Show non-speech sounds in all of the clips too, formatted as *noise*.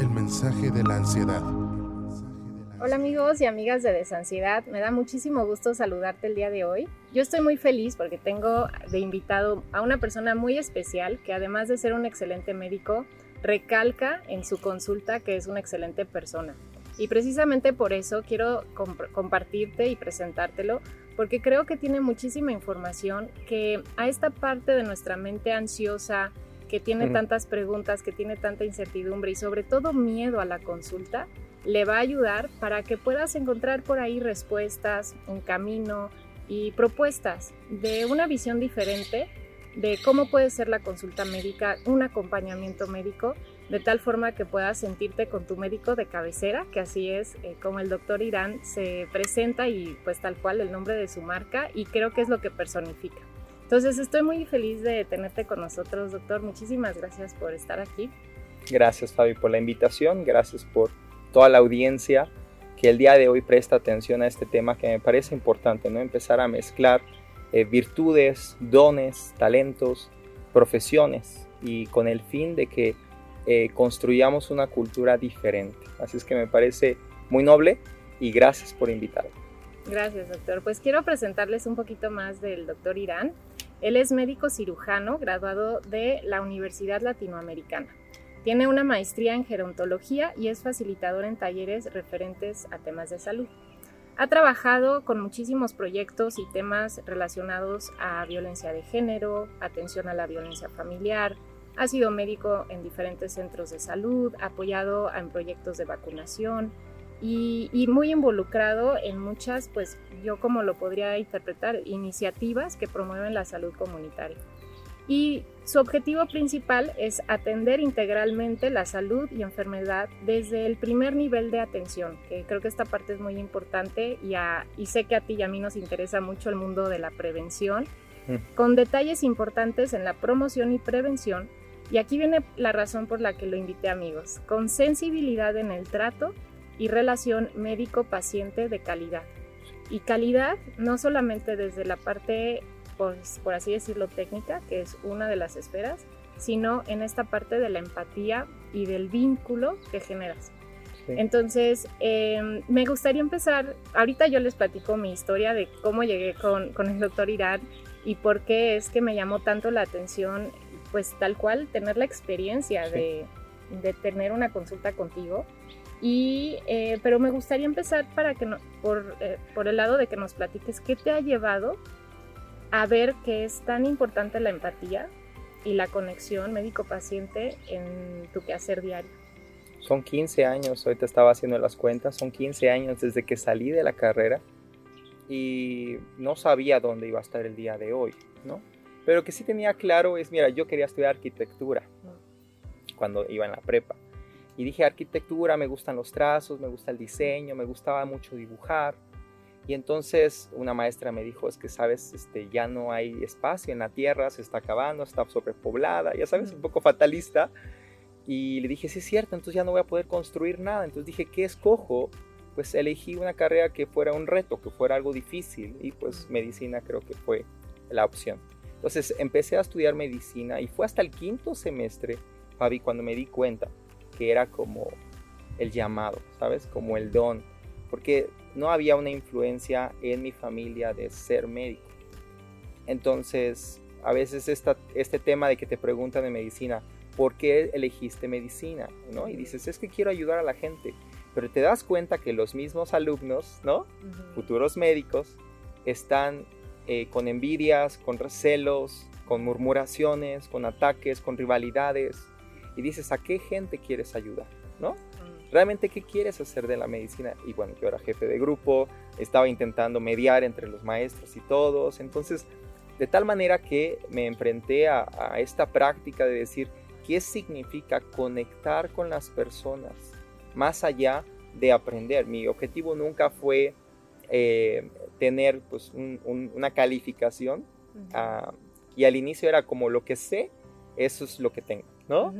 el mensaje de la ansiedad. Hola amigos y amigas de Desansiedad, me da muchísimo gusto saludarte el día de hoy. Yo estoy muy feliz porque tengo de invitado a una persona muy especial que además de ser un excelente médico, recalca en su consulta que es una excelente persona. Y precisamente por eso quiero compartirte y presentártelo, porque creo que tiene muchísima información que a esta parte de nuestra mente ansiosa, que tiene tantas preguntas, que tiene tanta incertidumbre y sobre todo miedo a la consulta, le va a ayudar para que puedas encontrar por ahí respuestas, un camino y propuestas de una visión diferente de cómo puede ser la consulta médica, un acompañamiento médico, de tal forma que puedas sentirte con tu médico de cabecera, que así es eh, como el doctor Irán se presenta y pues tal cual el nombre de su marca y creo que es lo que personifica. Entonces estoy muy feliz de tenerte con nosotros, doctor. Muchísimas gracias por estar aquí. Gracias, Fabi, por la invitación. Gracias por toda la audiencia que el día de hoy presta atención a este tema que me parece importante, ¿no? Empezar a mezclar eh, virtudes, dones, talentos, profesiones y con el fin de que eh, construyamos una cultura diferente. Así es que me parece muy noble y gracias por invitarme. Gracias, doctor. Pues quiero presentarles un poquito más del doctor Irán. Él es médico cirujano graduado de la Universidad Latinoamericana. Tiene una maestría en gerontología y es facilitador en talleres referentes a temas de salud. Ha trabajado con muchísimos proyectos y temas relacionados a violencia de género, atención a la violencia familiar, ha sido médico en diferentes centros de salud, apoyado en proyectos de vacunación y, y, muy involucrado en muchas, pues yo como lo podría interpretar, iniciativas que promueven la salud comunitaria y su objetivo principal es atender integralmente la salud y enfermedad desde el primer nivel de atención, que creo que esta parte es muy importante y, y sé que a ti y a mí nos interesa mucho el mundo de la prevención, mm. con detalles importantes en la promoción y prevención. Y aquí viene la razón por la que lo invité amigos, con sensibilidad en el trato y relación médico-paciente de calidad. Y calidad no solamente desde la parte por, así decirlo, técnica, que es una de las esferas, sino en esta parte de la empatía y del vínculo que generas. Entonces, em, me gustaría empezar, ahorita yo les platico mi historia de cómo llegué con, con, el doctor Irán y por qué es que me llamó tanto la atención, pues tal cual, tener la experiencia de, de, tener una consulta contigo. Y, eh, pero me gustaría empezar para que no, por, eh, por el lado de que nos platiques qué te ha llevado a ver que es tan importante la empatía y la conexión médico-paciente en tu quehacer diario. Son 15 años, ahorita estaba haciendo las cuentas, son 15 años desde que salí de la carrera y no sabía dónde iba a estar el día de hoy, ¿no? Pero que sí tenía claro es, mira, yo quería estudiar arquitectura cuando iba en la prepa. Y dije, arquitectura, me gustan los trazos, me gusta el diseño, me gustaba mucho dibujar. Y entonces una maestra me dijo, es que sabes, este, ya no hay espacio en la tierra, se está acabando, está sobrepoblada, ya sabes, un poco fatalista. Y le dije, sí es cierto, entonces ya no voy a poder construir nada. Entonces dije, ¿qué escojo? Pues elegí una carrera que fuera un reto, que fuera algo difícil. Y pues medicina creo que fue la opción. Entonces empecé a estudiar medicina y fue hasta el quinto semestre, Fabi, cuando me di cuenta que era como el llamado, ¿sabes? Como el don. Porque no había una influencia en mi familia de ser médico. Entonces, a veces este tema de que te preguntan de medicina, ¿por qué elegiste medicina? ¿no? Y dices, es que quiero ayudar a la gente. Pero te das cuenta que los mismos alumnos, ¿no? Futuros médicos, están eh, con envidias, con recelos, con murmuraciones, con ataques, con rivalidades. Y dices, ¿a qué gente quieres ayudar? ¿No? realmente qué quieres hacer de la medicina. Y bueno, yo era jefe de grupo, estaba intentando mediar entre los maestros y todos. Entonces, de tal manera que me enfrenté a, esta práctica de decir qué significa conectar con las personas más allá de aprender. Mi objetivo nunca fue eh, tener pues, una calificación ah, y al inicio era como lo que sé, eso es lo que tengo, ¿no?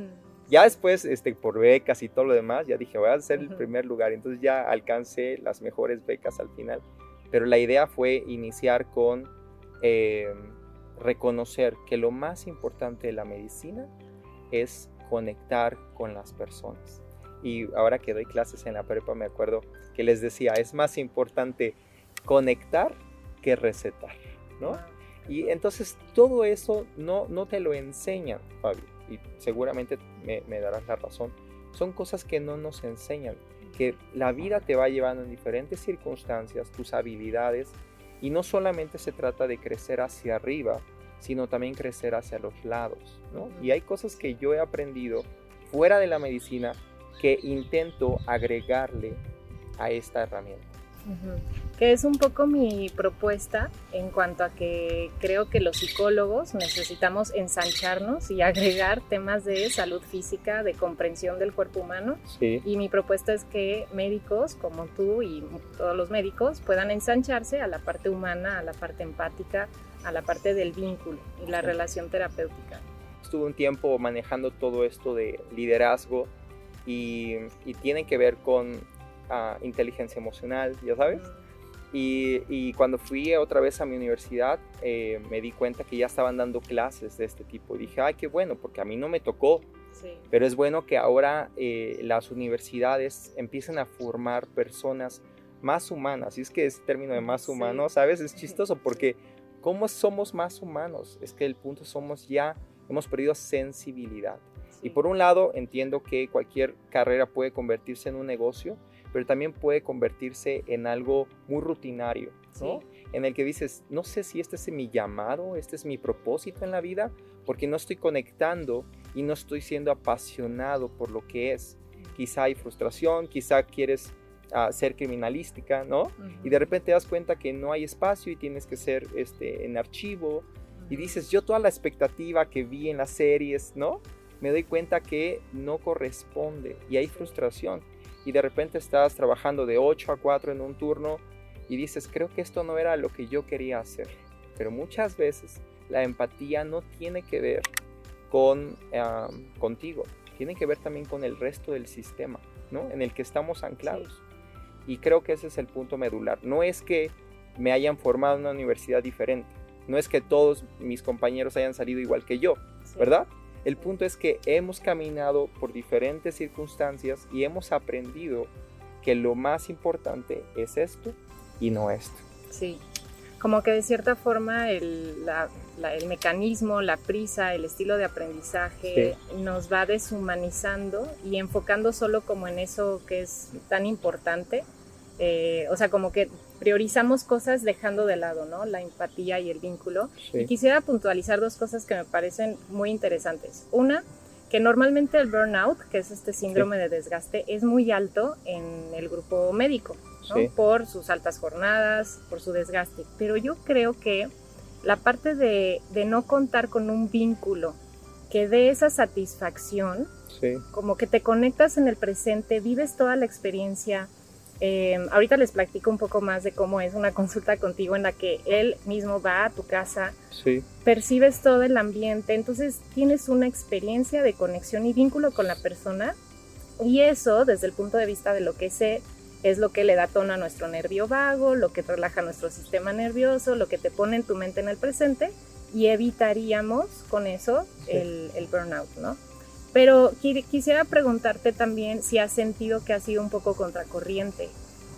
Ya después, este, por becas y todo lo demás, ya dije, voy a hacer el primer lugar. Entonces ya alcancé las mejores becas al final. Pero la idea fue iniciar con eh, reconocer que lo más importante de la medicina es conectar con las personas. Y ahora que doy clases en la prepa me acuerdo que les decía, es más importante conectar que recetar, ¿no? Y entonces todo eso no, no te lo enseñan, Fabio, y seguramente me, darás la razón. Son cosas que no nos enseñan, que la vida te va llevando en diferentes circunstancias, tus habilidades, y no solamente se trata de crecer hacia arriba, sino también crecer hacia los lados, ¿no? Y hay cosas que yo he aprendido fuera de la medicina que intento agregarle a esta herramienta. Que es un poco mi propuesta en cuanto a que creo que los psicólogos necesitamos ensancharnos y agregar temas de salud física, de comprensión del cuerpo humano. Y mi propuesta es que médicos como tú y todos los médicos puedan ensancharse a la parte humana, a la parte empática, a la parte del vínculo y la relación terapéutica. Estuve un tiempo manejando todo esto de liderazgo y, tiene que ver con ah, inteligencia emocional, ya sabes. Y, cuando fui otra vez a mi universidad, eh, me di cuenta que ya estaban dando clases de este tipo. Y dije, ay, qué bueno, porque a mí no me tocó. Pero es bueno que ahora eh, las universidades empiecen a formar personas más humanas. Y es que ese término de más humano, ¿sabes? Es chistoso porque ¿cómo somos más humanos? Es que el punto somos ya, hemos perdido sensibilidad. Y por un lado, entiendo que cualquier carrera puede convertirse en un negocio, pero también puede convertirse en algo muy rutinario, ¿no? En el que dices, no sé si este es mi llamado, este es mi propósito en la vida, porque no estoy conectando y no estoy siendo apasionado por lo que es. Quizá hay frustración, quizá quieres uh, ser criminalística, ¿no? Y de repente te das cuenta que no hay espacio y tienes que ser este, en archivo. Y dices, yo toda la expectativa que vi en las series, ¿no? Me doy cuenta que no corresponde y hay frustración y de repente estás trabajando de 8 a 4 en un turno y dices, creo que esto no era lo que yo quería hacer. Pero muchas veces la empatía no tiene que ver con contigo, tiene que ver también con el resto del sistema, ¿no? En el que estamos anclados. Y creo que ese es el punto medular. No es que me hayan formado en una universidad diferente, no es que todos mis compañeros hayan salido igual que yo, ¿verdad? El punto es que hemos caminado por diferentes circunstancias y hemos aprendido que lo más importante es esto y no esto. Sí, como que de cierta forma el, mecanismo, la prisa, el estilo de aprendizaje nos va deshumanizando y enfocando solo como en eso que es tan importante. Eh, o sea, como que priorizamos cosas dejando de lado, ¿no? La empatía y el vínculo. Y quisiera puntualizar dos cosas que me parecen muy interesantes. Una, que normalmente el burnout, que es este síndrome de desgaste, es muy alto en el grupo médico, ¿no? Por sus altas jornadas, por su desgaste. Pero yo creo que la parte de, de no contar con un vínculo que dé esa satisfacción, como que te conectas en el presente, vives toda la experiencia, Em, ahorita les platico un poco más de cómo es una consulta contigo en la que él mismo va a tu casa, percibes todo el ambiente, entonces tienes una experiencia de conexión y vínculo con la persona y eso desde el punto de vista de lo que sé es lo que le da tono a nuestro nervio vago, lo que relaja nuestro sistema nervioso, lo que te pone en tu mente en el presente y evitaríamos con eso el, el burnout, ¿no? Pero quisiera preguntarte también si has sentido que ha sido un poco contracorriente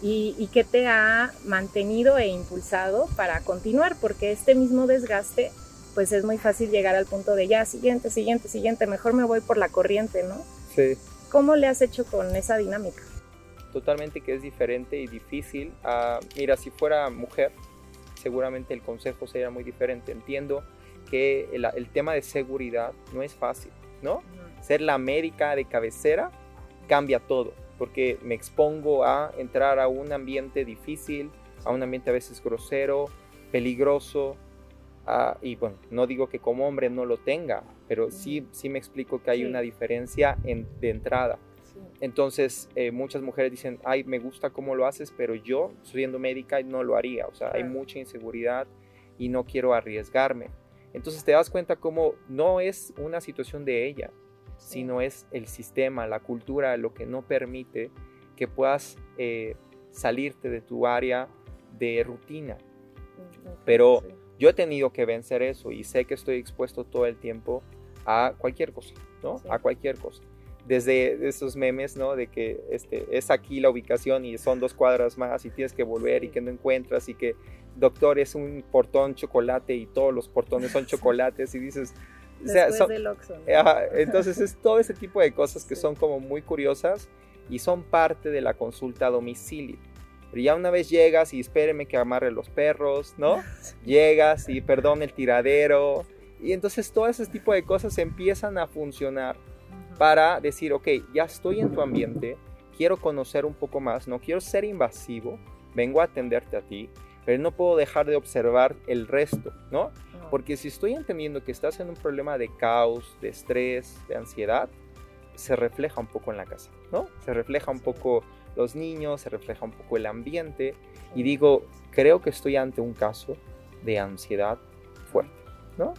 y, y qué te ha mantenido e impulsado para continuar, porque este mismo desgaste, pues es muy fácil llegar al punto de ya, siguiente, siguiente, siguiente, mejor me voy por la corriente, ¿no? Sí. ¿Cómo le has hecho con esa dinámica? Totalmente que es diferente y difícil. Ah, mira, si fuera mujer, seguramente el consejo sería muy diferente. Entiendo que el, el tema de seguridad no es fácil, ¿no? Ser la médica de cabecera cambia todo, porque me expongo a entrar a un ambiente difícil, a un ambiente a veces grosero, peligroso, y bueno, no digo que como hombre no lo tenga, pero sí, sí me explico que hay una diferencia en, de entrada. Entonces, eh, muchas mujeres dicen, ay, me gusta cómo lo haces, pero yo, siendo médica, no lo haría. O sea, hay mucha inseguridad y no quiero arriesgarme. Entonces te das cuenta cómo no es una situación de ella, sino es el sistema, la cultura, lo que no permite que puedas eh, salirte de tu área de rutina. Pero yo he tenido que vencer eso y sé que estoy expuesto todo el tiempo a cualquier cosa, ¿no? A cualquier cosa. desde esos memes, ¿no? De que este, es aquí la ubicación y son dos cuadras más y tienes que volver y que no encuentras y que doctor es un portón chocolate y todos los portones son *laughs* chocolates y dices... O sea, son, del Oxxo, entonces es todo ese tipo de cosas que son como muy curiosas y son parte de la consulta a domicilio. Pero ya una vez llegas y espéreme que amarre los perros, ¿no? *laughs* Llegas y perdón el tiradero. Y entonces todo ese tipo de cosas empiezan a funcionar para decir, ok, ya estoy en tu ambiente, quiero conocer un poco más, no quiero ser invasivo, vengo a atenderte a ti, pero no puedo dejar de observar el resto, ¿no? Porque si estoy entendiendo que estás en un problema de caos, de estrés, de ansiedad, se refleja un poco en la casa, ¿no? Se refleja un poco los niños, se refleja un poco el ambiente y digo, creo que estoy ante un caso de ansiedad fuerte, ¿no?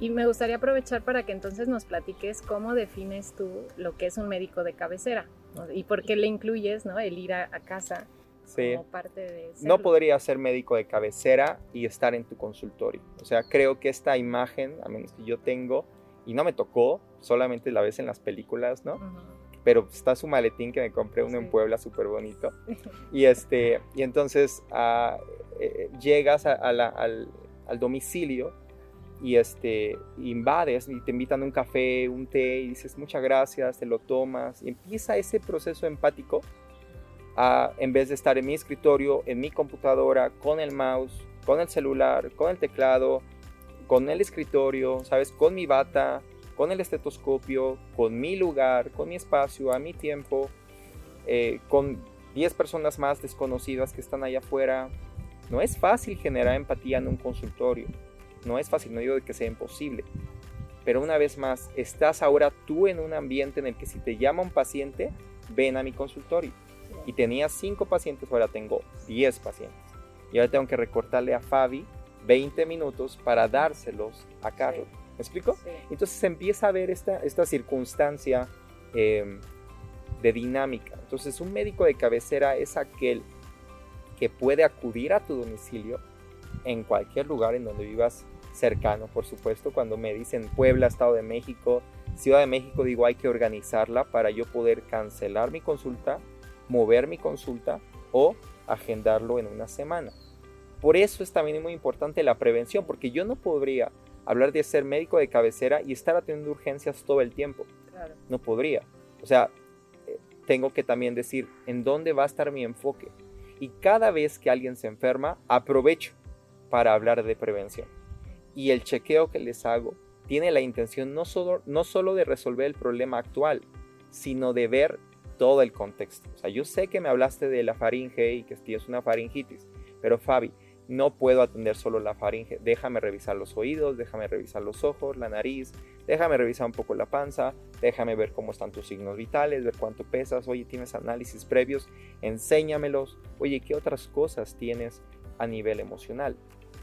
Y me gustaría aprovechar para que entonces nos platiques cómo defines tú lo que es un médico de cabecera y por qué le incluyes ¿no? el ir a, casa como parte de... No podría ser médico de cabecera y estar en tu consultorio. O sea, creo que esta imagen, a menos que yo tengo, y no me tocó, solamente la ves en las películas, ¿no? Pero está su maletín que me compré uno en Puebla súper bonito. *laughs* Y, este, y entonces ah, eh, llegas al, al domicilio y este, invades y te invitan a un café, un té y dices muchas gracias, te lo tomas y empieza ese proceso empático en vez de estar en mi escritorio, en mi computadora, con el mouse, con el celular, con el teclado, con el escritorio, ¿sabes? Con mi bata, con el estetoscopio, con mi lugar, con mi espacio, a mi tiempo, eh, con 10 personas más desconocidas que están allá afuera. No es fácil generar empatía en un consultorio no es fácil, no digo que sea imposible. Pero una vez más, estás ahora tú en un ambiente en el que si te llama un paciente, ven a mi consultorio. Y tenía cinco pacientes, ahora tengo 10 pacientes. Y ahora tengo que recortarle a Fabi 20 minutos para dárselos a Carlos. ¿Me explico? Entonces se empieza a ver esta, esta circunstancia em, de dinámica. Entonces un médico de cabecera es aquel que puede acudir a tu domicilio en cualquier lugar en donde vivas cercano, por supuesto. Cuando me dicen Puebla, Estado de México, Ciudad de México, digo hay que organizarla para yo poder cancelar mi consulta, mover mi consulta o agendarlo en una semana. Por eso es también muy importante la prevención, porque yo no podría hablar de ser médico de cabecera y estar atendiendo urgencias todo el tiempo. No podría. O sea, eh, tengo que también decir en dónde va a estar mi enfoque. Y cada vez que alguien se enferma, aprovecho para hablar de prevención. Y el chequeo que les hago tiene la intención no solo, no solo de resolver el problema actual, sino de ver todo el contexto. O sea, yo sé que me hablaste de la faringe y que es una faringitis, pero Fabi, no puedo atender solo la faringe. Déjame revisar los oídos, déjame revisar los ojos, la nariz, déjame revisar un poco la panza, déjame ver cómo están tus signos vitales, ver cuánto pesas, oye, tienes análisis previos, enséñamelos, oye, ¿qué otras cosas tienes a nivel emocional?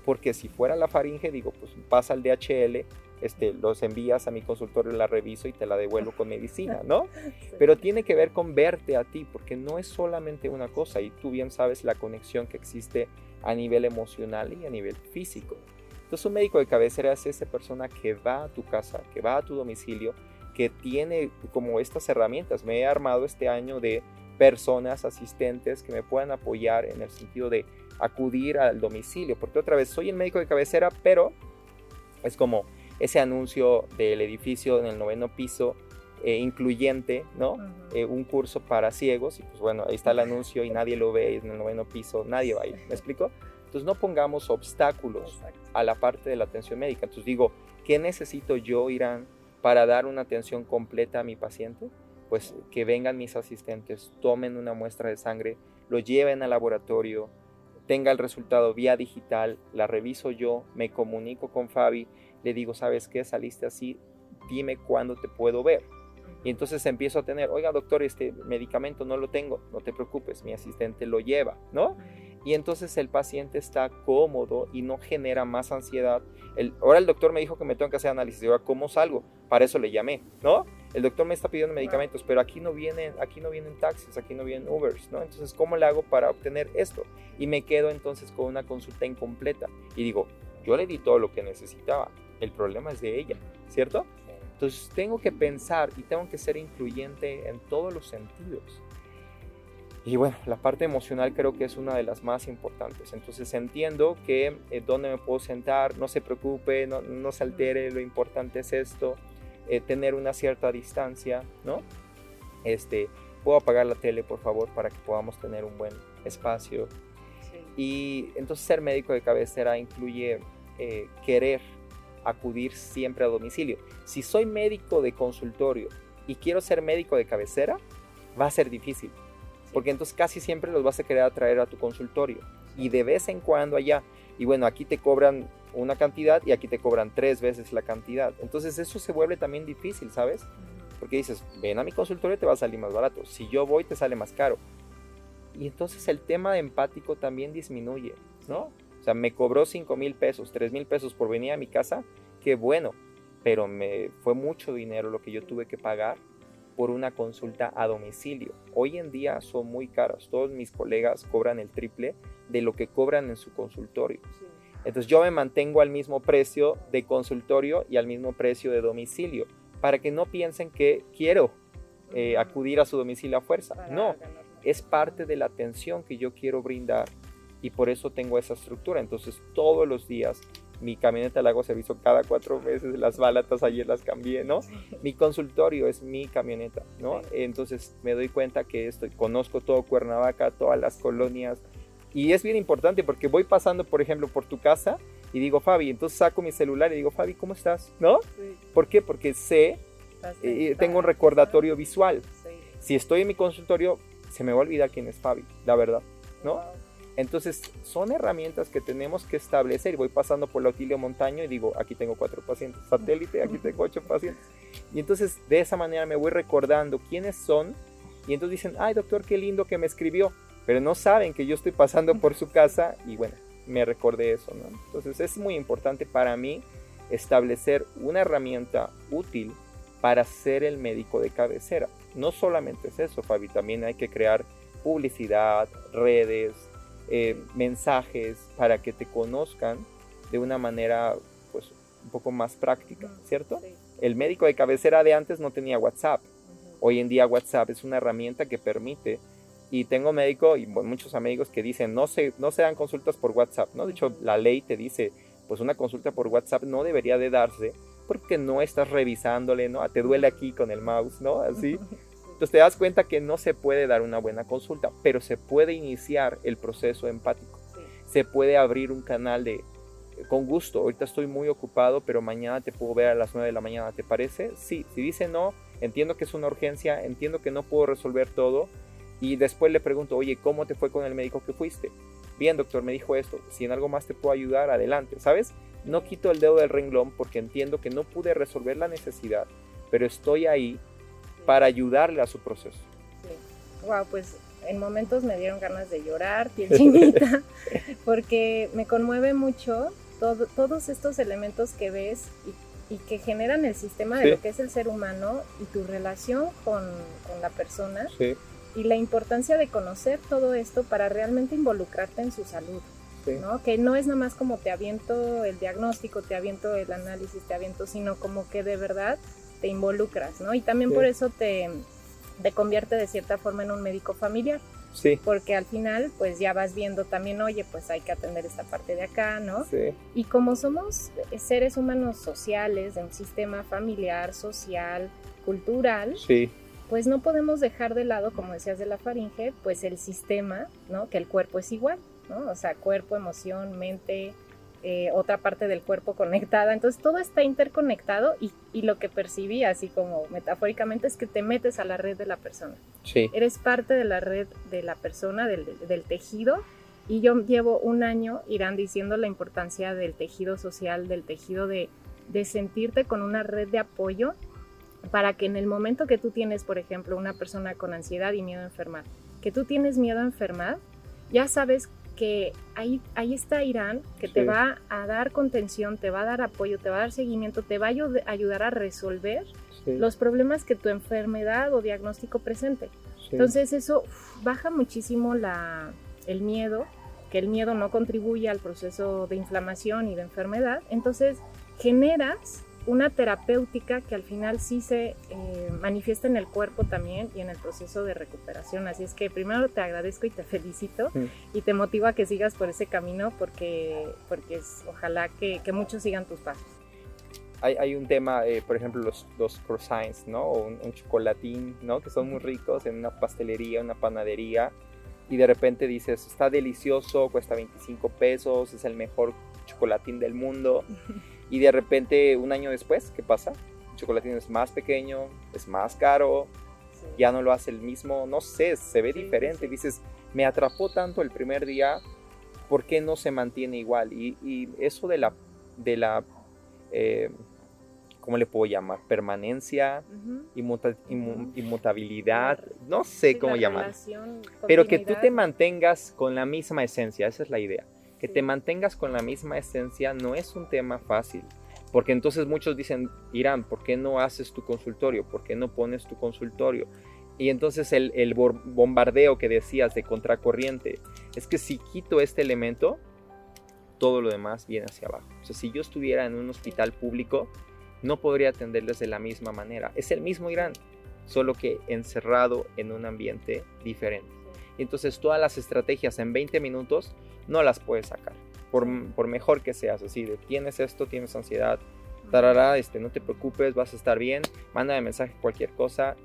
porque si fuera la faringe, digo, pues pasa al DHL, este, los envías a mi consultorio, la reviso y te la devuelvo con medicina, ¿no? *laughs* Pero tiene que ver con verte a ti, porque no es solamente una cosa, y tú bien sabes la conexión que existe a nivel emocional y a nivel físico. Entonces un médico de cabecera es esa persona que va a tu casa, que va a tu domicilio, que tiene como estas herramientas. Me he armado este año de personas, asistentes que me puedan apoyar en el sentido de acudir al domicilio, porque otra vez soy el médico de cabecera, pero es como ese anuncio del edificio en el noveno piso eh, incluyente, ¿no? Eh, un curso para ciegos, y pues bueno, ahí está el anuncio y nadie lo ve, en el noveno piso, nadie va ahí, ¿me explico? Entonces no pongamos obstáculos a la parte de la atención médica. Entonces digo, ¿qué necesito yo, Irán, para dar una atención completa a mi paciente? Pues que vengan mis asistentes, tomen una muestra de sangre, lo lleven al laboratorio, tenga el resultado vía digital, la reviso yo, me comunico con Fabi, le digo, ¿sabes qué? Saliste así, dime cuándo te puedo ver. Y entonces empiezo a tener, oiga doctor, este medicamento no lo tengo, no te preocupes, mi asistente lo lleva, ¿no? Y entonces el paciente está cómodo y no genera más ansiedad. El, ahora el doctor me dijo que me tengo que hacer análisis, ahora ¿cómo salgo? Para eso le llamé, ¿no? el doctor me está pidiendo medicamentos, pero aquí no vienen, aquí no vienen taxis, aquí no vienen Ubers, ¿no? Entonces, ¿cómo le hago para obtener esto? Y me quedo entonces con una consulta incompleta y digo, yo le di todo lo que necesitaba, el problema es de ella, ¿cierto? Entonces tengo que pensar y tengo que ser incluyente en todos los sentidos. Y bueno, la parte emocional creo que es una de las más importantes. Entonces entiendo que eh, dónde me puedo sentar, no se preocupe, no, no se altere, lo importante es esto, eh, tener una cierta distancia, ¿no? Este, puedo apagar la tele, por favor, para que podamos tener un buen espacio. Y entonces ser médico de cabecera incluye eh, querer acudir siempre a domicilio. Si soy médico de consultorio y quiero ser médico de cabecera, va a ser difícil porque entonces casi siempre los vas a querer atraer a tu consultorio y de vez en cuando allá. Y bueno, aquí te cobran una cantidad y aquí te cobran tres veces la cantidad. Entonces eso se vuelve también difícil, ¿sabes? Porque dices, ven a mi consultorio te va a salir más barato. Si yo voy, te sale más caro. Y entonces el tema de empático también disminuye, ¿no? O sea, me cobró 5 mil pesos, 3 mil pesos por venir a mi casa, qué bueno, pero me fue mucho dinero lo que yo tuve que pagar por una consulta a domicilio. Hoy en día son muy caras. Todos mis colegas cobran el triple de lo que cobran en su consultorio. Entonces yo me mantengo al mismo precio de consultorio y al mismo precio de domicilio para que no piensen que quiero eh, acudir a su domicilio a fuerza. No, es parte de la atención que yo quiero brindar y por eso tengo esa estructura. Entonces todos los días mi camioneta la hago servicio cada cuatro meses, las balatas ayer las cambié, ¿no? Mi consultorio es mi camioneta, ¿no? Entonces me doy cuenta que estoy, conozco todo Cuernavaca, todas las colonias, y es bien importante porque voy pasando, por ejemplo, por tu casa y digo, Fabi, entonces saco mi celular y digo, Fabi, ¿cómo estás? ¿No? ¿Por qué? Porque sé, eh, tengo un recordatorio visual. Si estoy en mi consultorio, se me va a olvidar quién es Fabi, la verdad, ¿no? Entonces, son herramientas que tenemos que establecer. Y voy pasando por la Autilio Montaño y digo, aquí tengo cuatro pacientes. Satélite, aquí tengo ocho pacientes. Y entonces, de esa manera me voy recordando quiénes son. Y entonces dicen, ay, doctor, qué lindo que me escribió. Pero no saben que yo estoy pasando por su casa y bueno, me recordé eso, ¿no? Entonces, es muy importante para mí establecer una herramienta útil para ser el médico de cabecera. No solamente es eso, Fabi, también hay que crear publicidad, redes, eh, mensajes para que te conozcan de una manera pues un poco más práctica, ¿cierto? El médico de cabecera de antes no tenía WhatsApp. Hoy en día WhatsApp es una herramienta que permite y tengo médico y muchos amigos que dicen no se, no se dan consultas por WhatsApp, ¿no? De hecho, la ley te dice, pues una consulta por WhatsApp no debería de darse porque no estás revisándole, ¿no? Te duele aquí con el mouse, ¿no? Así. *laughs* Entonces te das cuenta que no se puede dar una buena consulta, pero se puede iniciar el proceso empático. Se puede abrir un canal de, con gusto, ahorita estoy muy ocupado, pero mañana te puedo ver a las 9 de la mañana, ¿te parece? Sí, si dice no, entiendo que es una urgencia, entiendo que no puedo resolver todo y después le pregunto, oye, ¿cómo te fue con el médico que fuiste? Bien, doctor, me dijo esto, si en algo más te puedo ayudar, adelante, ¿sabes? No quito el dedo del renglón porque entiendo que no pude resolver la necesidad, pero estoy ahí para ayudarle a su proceso. Sí. Wow, pues en momentos me dieron ganas de llorar, *laughs* piel chinita, porque me conmueve mucho todos estos elementos que ves y, que generan el sistema de lo que es el ser humano y tu relación con, con la persona. Sí. Y la importancia de conocer todo esto para realmente involucrarte en su salud. ¿no? Que no es nada más como te aviento el diagnóstico, te aviento el análisis, te aviento, sino como que de verdad te involucras, ¿no? Y también por eso te, te convierte de cierta forma en un médico familiar. Sí. Porque al final, pues ya vas viendo también, oye, pues hay que atender esta parte de acá, ¿no? Sí. Y como somos seres humanos sociales, de un sistema familiar, social, cultural, sí. pues no podemos dejar de lado, como decías de la faringe, pues el sistema, ¿no? Que el cuerpo es igual, ¿no? O sea, cuerpo, emoción, mente, eh, otra parte del cuerpo conectada. Entonces todo está interconectado y, y, lo que percibí, así como metafóricamente, es que te metes a la red de la persona. Sí. Eres parte de la red de la persona, del, del tejido. Y yo llevo un año, Irán, diciendo la importancia del tejido social, del tejido de, de sentirte con una red de apoyo para que en el momento que tú tienes, por ejemplo, una persona con ansiedad y miedo a enfermar, que tú tienes miedo a enfermar, ya sabes que ahí, ahí está Irán, que te va a dar contención, te va a dar apoyo, te va a dar seguimiento, te va a ayudar a resolver los problemas que tu enfermedad o diagnóstico presente. Entonces eso baja muchísimo la, el miedo, que el miedo no contribuye al proceso de inflamación y de enfermedad. Entonces generas una terapéutica que al final sí se eh, manifiesta en el cuerpo también y en el proceso de recuperación. Así es que primero te agradezco y te felicito y te motivo a que sigas por ese camino porque, porque es, ojalá que, que muchos sigan tus pasos. Hay, hay, un tema, eh, por ejemplo, los, los croissants, ¿no? O un, chocolatín, ¿no? Que son muy ricos en una pastelería, una panadería. Y de repente dices, está delicioso, cuesta 25 pesos, es el mejor chocolatín del mundo. *laughs* Y de repente, un año después, ¿qué pasa? El chocolatín es más pequeño, es más caro, ya no lo hace el mismo, no sé, se ve diferente. Dices, me atrapó tanto el primer día, ¿por qué no se mantiene igual? Y, eso de la, de la eh, ¿cómo le puedo llamar? Permanencia, inmutabilidad, no sé cómo llamar. Pero que tú te mantengas con la misma esencia, esa es la idea que te mantengas con la misma esencia no es un tema fácil. Porque entonces muchos dicen, Irán, ¿por qué no haces tu consultorio? ¿Por qué no pones tu consultorio? Y entonces el, el bombardeo que decías de contracorriente, es que si quito este elemento, todo lo demás viene hacia abajo. O sea, si yo estuviera en un hospital público, no podría atenderles de la misma manera. Es el mismo Irán, solo que encerrado en un ambiente diferente. Entonces todas las estrategias en 20 minutos no las puedes sacar. Por, por mejor que seas, así de tienes esto, tienes ansiedad, tarará, este, no te preocupes, vas a estar bien, mándame mensaje cualquier cosa.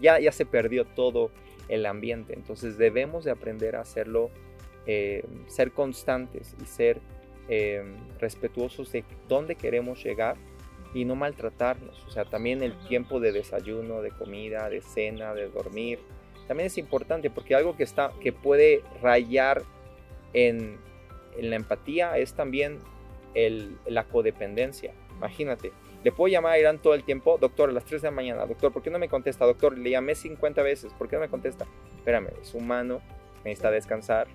Ya, ya se perdió todo el ambiente. Entonces debemos de aprender a hacerlo, eh, ser constantes y ser eh, respetuosos de dónde queremos llegar y no maltratarnos. O sea, también el tiempo de desayuno, de comida, de cena, de dormir, también es importante porque algo que, está, que puede rayar en, la empatía es también la codependencia. Imagínate, le puedo llamar a Irán todo el tiempo, doctor, a las 3 de la mañana, doctor, ¿por qué no me contesta? Doctor, le llamé 50 veces, ¿por qué no me contesta? Espérame, es humano, necesita descansar,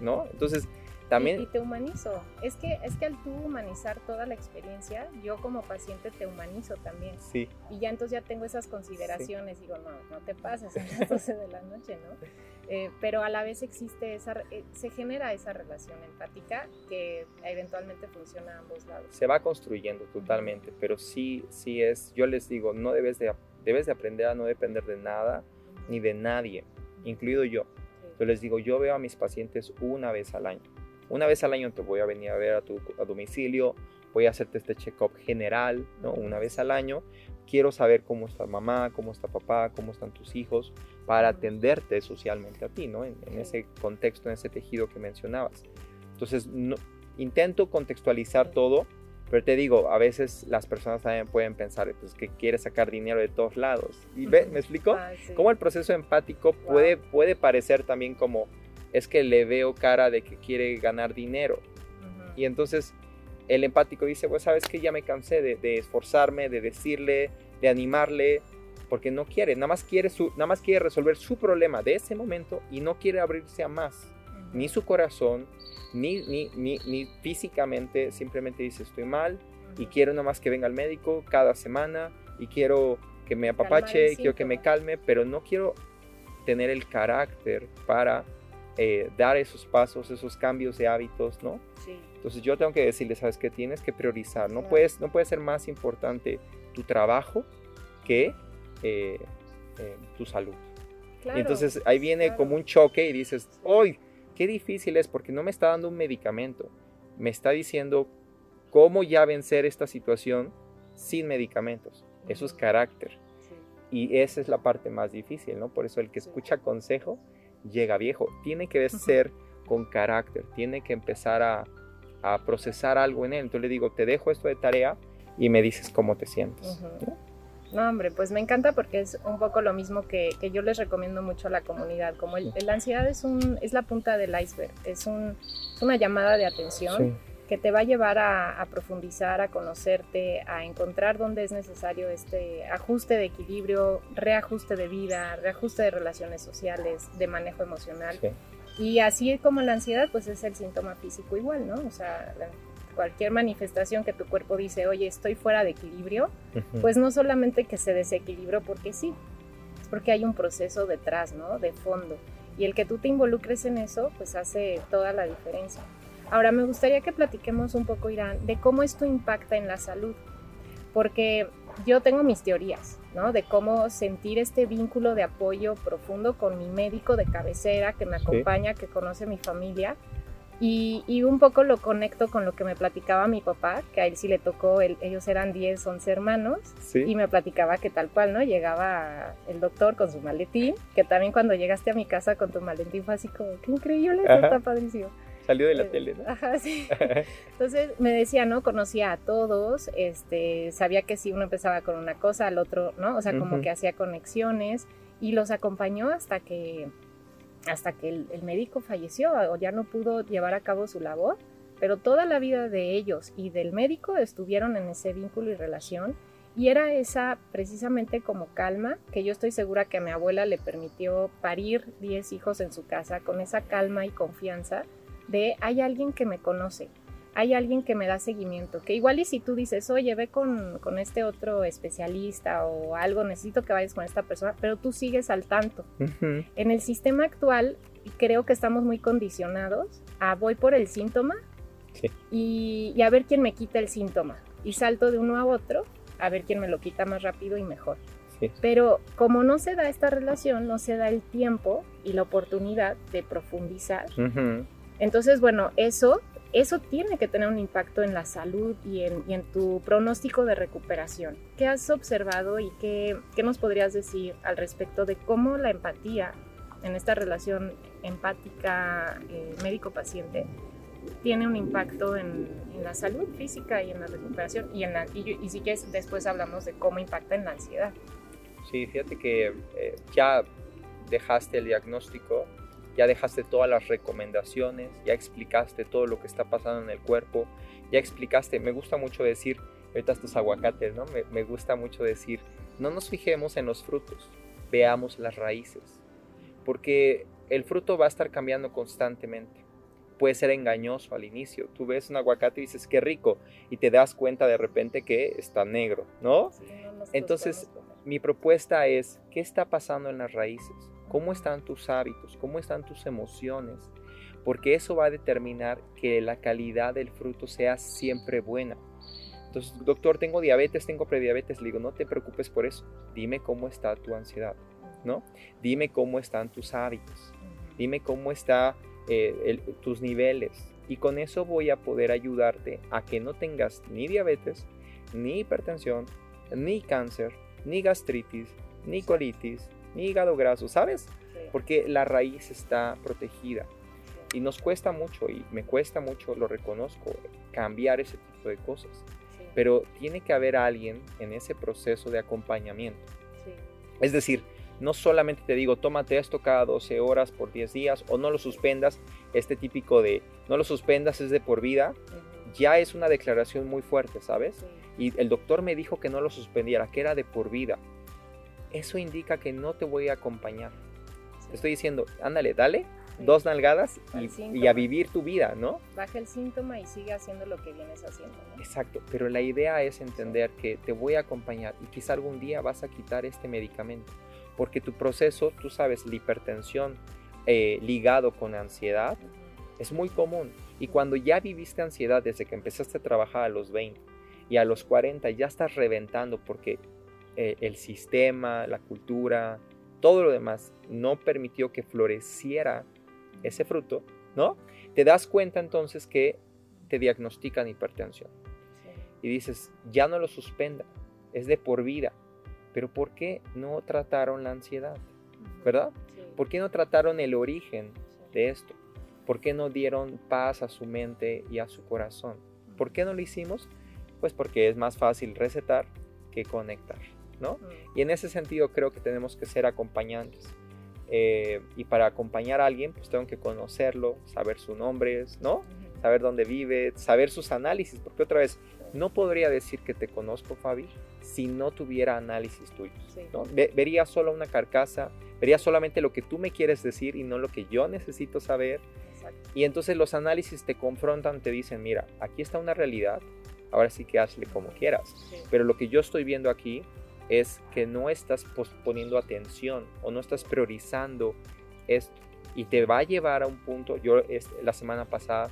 ¿no? Entonces, también... Y, te humanizo. Es que, es que al tú humanizar toda la experiencia, yo como paciente te humanizo también. Sí. Y ya entonces ya tengo esas consideraciones, digo, no, no te pases a las 12 de la noche, ¿no? Eh, pero a la vez existe esa, eh, se genera esa relación empática que eventualmente funciona a ambos lados. Se va construyendo totalmente, pero sí, sí es, yo les digo, no debes de, debes de aprender a no depender de nada ni de nadie, incluido yo. Yo les digo, yo veo a mis pacientes una vez al año una vez al año te voy a venir a ver a tu domicilio, voy a hacerte este check-up general, ¿no? Una vez al año. Quiero saber cómo está mamá, cómo está papá, cómo están tus hijos, para atenderte socialmente a ti, ¿no? En, ese contexto, en ese tejido que mencionabas. Entonces, no, intento contextualizar todo, pero te digo, a veces las personas también pueden pensar pues, que quieres sacar dinero de todos lados. ¿Y ve, me explico? Ah, cómo el proceso empático puede, puede parecer también como es que le veo cara de que quiere ganar dinero. Y entonces el empático dice, pues sabes que ya me cansé de, esforzarme, de decirle, de animarle, porque no quiere, nada más quiere, su, nada más quiere resolver su problema de ese momento y no quiere abrirse a más. Ni su corazón, ni, ni, ni, físicamente, simplemente dice estoy mal y quiero nada más que venga al médico cada semana y quiero que me apapache, quiero que me calme, pero no quiero tener el carácter para eh, dar esos pasos, esos cambios de hábitos, ¿no? Sí. Entonces yo tengo que decirle, sabes que tienes que priorizar, no, puedes, no puede ser más importante tu trabajo que eh, eh, tu salud. y entonces ahí viene como un choque y dices, ¡ay! Qué difícil es porque no me está dando un medicamento, me está diciendo cómo ya vencer esta situación sin medicamentos. Eso es carácter. Y esa es la parte más difícil, ¿no? Por eso el que escucha consejo llega viejo. Tiene que ser con carácter, tiene que empezar a, procesar algo en él. Entonces le digo, te dejo esto de tarea y me dices cómo te sientes. ¿no? hombre, pues me encanta porque es un poco lo mismo que, yo les recomiendo mucho a la comunidad. Como la ansiedad es, un, es la punta del iceberg, es, un, una llamada de atención que te va a llevar a, profundizar, a conocerte, a encontrar dónde es necesario este ajuste de equilibrio, reajuste de vida, reajuste de relaciones sociales, de manejo emocional. Y así como la ansiedad, pues es el síntoma físico igual, ¿no? O sea, cualquier manifestación que tu cuerpo dice, oye, estoy fuera de equilibrio, pues no solamente que se desequilibró porque sí, es porque hay un proceso detrás, ¿no? De fondo. Y el que tú te involucres en eso, pues hace toda la diferencia. Ahora me gustaría que platiquemos un poco, Irán, de cómo esto impacta en la salud, porque yo tengo mis teorías, ¿no? De cómo sentir este vínculo de apoyo profundo con mi médico de cabecera que me acompaña, que conoce mi familia. Y, un poco lo conecto con lo que me platicaba mi papá, que a él sí le tocó, ellos eran 10, 11 hermanos, y me platicaba que tal cual, ¿no? Llegaba el doctor con su maletín, que también cuando llegaste a mi casa con tu maletín fue así como, qué increíble, está padrísimo. Salió de la eh, tele, ¿no? Ajá, sí. *laughs* Entonces me decía, ¿no? Conocía a todos, este, sabía que si uno empezaba con una cosa, al otro, ¿no? O sea, como que hacía conexiones y los acompañó hasta que, hasta que el, médico falleció o ya no pudo llevar a cabo su labor, pero toda la vida de ellos y del médico estuvieron en ese vínculo y relación y era esa precisamente como calma que yo estoy segura que a mi abuela le permitió parir 10 hijos en su casa con esa calma y confianza de hay alguien que me conoce, hay alguien que me da seguimiento, que igual y si tú dices, oye, ve con, este otro especialista o algo, necesito que vayas con esta persona, pero tú sigues al tanto. En el sistema actual creo que estamos muy condicionados a voy por el síntoma y, a ver quién me quita el síntoma y salto de uno a otro a ver quién me lo quita más rápido y mejor. Pero como no se da esta relación, no se da el tiempo y la oportunidad de profundizar. Entonces, bueno, eso, eso tiene que tener un impacto en la salud y en, tu pronóstico de recuperación. ¿Qué has observado y qué, nos podrías decir al respecto de cómo la empatía en esta relación empática eh, médico-paciente tiene un impacto en, la salud física y en la recuperación y, en y, sí que después hablamos de cómo impacta en la ansiedad. Sí, fíjate que eh, ya dejaste el diagnóstico ya dejaste todas las recomendaciones, ya explicaste todo lo que está pasando en el cuerpo, ya explicaste, me gusta mucho decir, ahorita estos aguacates, ¿no? Me, gusta mucho decir, no nos fijemos en los frutos, veamos las raíces, porque el fruto va a estar cambiando constantemente. Puede ser engañoso al inicio. Tú ves un aguacate y dices, qué rico, y te das cuenta de repente que está negro, ¿no? Entonces, mi propuesta es, ¿qué está pasando en las raíces? Cómo están tus hábitos, cómo están tus emociones, porque eso va a determinar que la calidad del fruto sea siempre buena. Entonces, doctor, tengo diabetes, tengo prediabetes, le digo, no te preocupes por eso, dime cómo está tu ansiedad, ¿no? Dime cómo están tus hábitos, dime cómo están eh, tus niveles, y con eso voy a poder ayudarte a que no tengas ni diabetes, ni hipertensión, ni cáncer, ni gastritis, ni colitis, hígado graso, ¿sabes? Porque la raíz está protegida. Y nos cuesta mucho, y me cuesta mucho, lo reconozco, cambiar ese tipo de cosas. Pero tiene que haber alguien en ese proceso de acompañamiento. Es decir, no solamente te digo, tómate esto cada 12 horas por 10 días o no lo suspendas, este típico de no lo suspendas es de por vida, ya es una declaración muy fuerte, ¿sabes? Y el doctor me dijo que no lo suspendiera, que era de por vida eso indica que no te voy a acompañar. estoy diciendo, ándale, dale, dos nalgadas y, a vivir tu vida, ¿no? Baja el síntoma y sigue haciendo lo que vienes haciendo. Exacto, pero la idea es entender que te voy a acompañar y quizá algún día vas a quitar este medicamento, porque tu proceso, tú sabes, la hipertensión eh, ligado con ansiedad es muy común. Y cuando ya viviste ansiedad desde que empezaste a trabajar a los 20 y a los 40 ya estás reventando porque eh, el sistema, la cultura, todo lo demás no permitió que floreciera ese fruto, ¿no? Te das cuenta entonces que te diagnostican hipertensión. Y dices, ya no lo suspenda, es de por vida. Pero ¿por qué no trataron la ansiedad? ¿Verdad? ¿Por qué no trataron el origen de esto? ¿Por qué no dieron paz a su mente y a su corazón? ¿Por qué no lo hicimos? Pues porque es más fácil recetar que conectar. ¿No? Y en ese sentido creo que tenemos que ser acompañantes. Eh, y para acompañar a alguien, pues tengo que conocerlo, saber su nombre, ¿no? Saber dónde vive, saber sus análisis, porque otra vez, no podría decir que te conozco, Fabi, si no tuviera análisis tuyos. vería solo una carcasa, vería solamente lo que tú me quieres decir y no lo que yo necesito saber. Y entonces los análisis te confrontan, te dicen, mira, aquí está una realidad, ahora sí que hazle como quieras. Pero lo que yo estoy viendo aquí es que no estás poniendo atención o no estás priorizando esto y te va a llevar a un punto, yo la semana pasada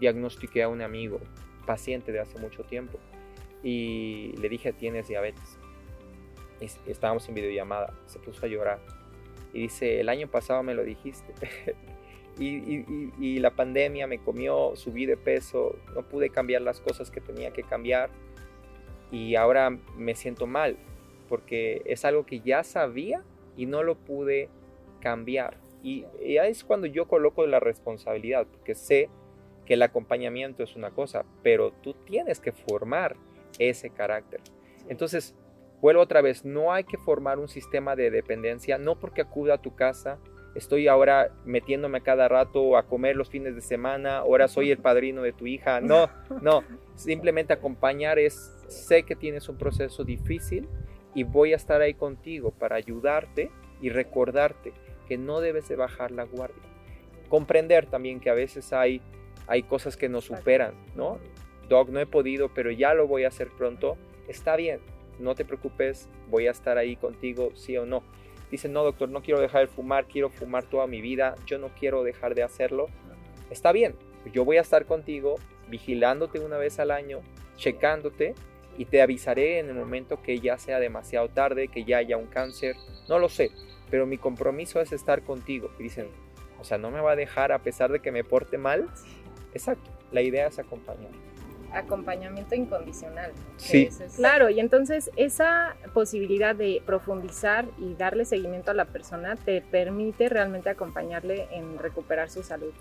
diagnostiqué a un amigo, paciente de hace mucho tiempo, y le dije, tienes diabetes. Y estábamos en videollamada, se puso a llorar. Y dice, el año pasado me lo dijiste. *laughs* y, y, la pandemia me comió, subí de peso, no pude cambiar las cosas que tenía que cambiar. Y ahora me siento mal, porque es algo que ya sabía y no lo pude cambiar. Y, y es cuando yo coloco la responsabilidad, porque sé que el acompañamiento es una cosa, pero tú tienes que formar ese carácter. Entonces, vuelvo otra vez, no hay que formar un sistema de dependencia, no porque acuda a tu casa, estoy ahora metiéndome cada rato a comer los fines de semana, ahora soy el *laughs* padrino de tu hija, no, no, simplemente acompañar es, sé que tienes un proceso difícil y voy a estar ahí contigo para ayudarte y recordarte que no debes de bajar la guardia. Comprender también que a veces hay, hay cosas que nos superan, ¿no? Doc, no he podido, pero ya lo voy a hacer pronto. Está bien, no te preocupes, voy a estar ahí contigo, sí o no. Dice, no, doctor, no quiero dejar de fumar, quiero fumar toda mi vida, yo no quiero dejar de hacerlo. Está bien, yo voy a estar contigo, vigilándote una vez al año, checándote y te avisaré en el momento que ya sea demasiado tarde, que ya haya un cáncer, no lo sé, pero mi compromiso es estar contigo. Y dicen, o sea, no me va a dejar a pesar de que me porte mal. Exacto, la idea es acompañar acompañamiento incondicional. Sí. Claro, y entonces esa posibilidad de profundizar y darle seguimiento a la persona te permite realmente acompañarle en recuperar su salud.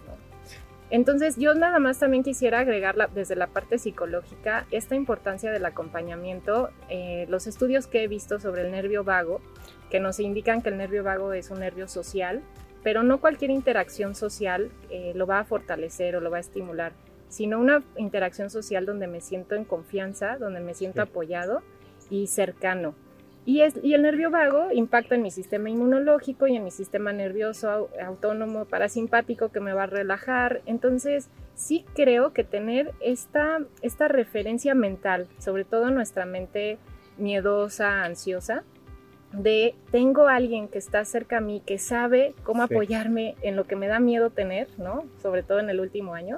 Entonces yo nada más también quisiera agregar desde la parte psicológica esta importancia del acompañamiento. Eh, los estudios que he visto sobre el nervio vago, que nos indican que el nervio vago es un nervio social, pero no cualquier interacción social eh, lo va a fortalecer o lo va a estimular sino una interacción social donde me siento en confianza, donde me siento apoyado y cercano. Y, es, y el nervio vago impacta en mi sistema inmunológico y en mi sistema nervioso autónomo parasimpático que me va a relajar. Entonces, sí creo que tener esta, esta referencia mental, sobre todo nuestra mente miedosa, ansiosa, de tengo alguien que está cerca a mí, que sabe cómo apoyarme en lo que me da miedo tener, ¿no? Sobre todo en el último año.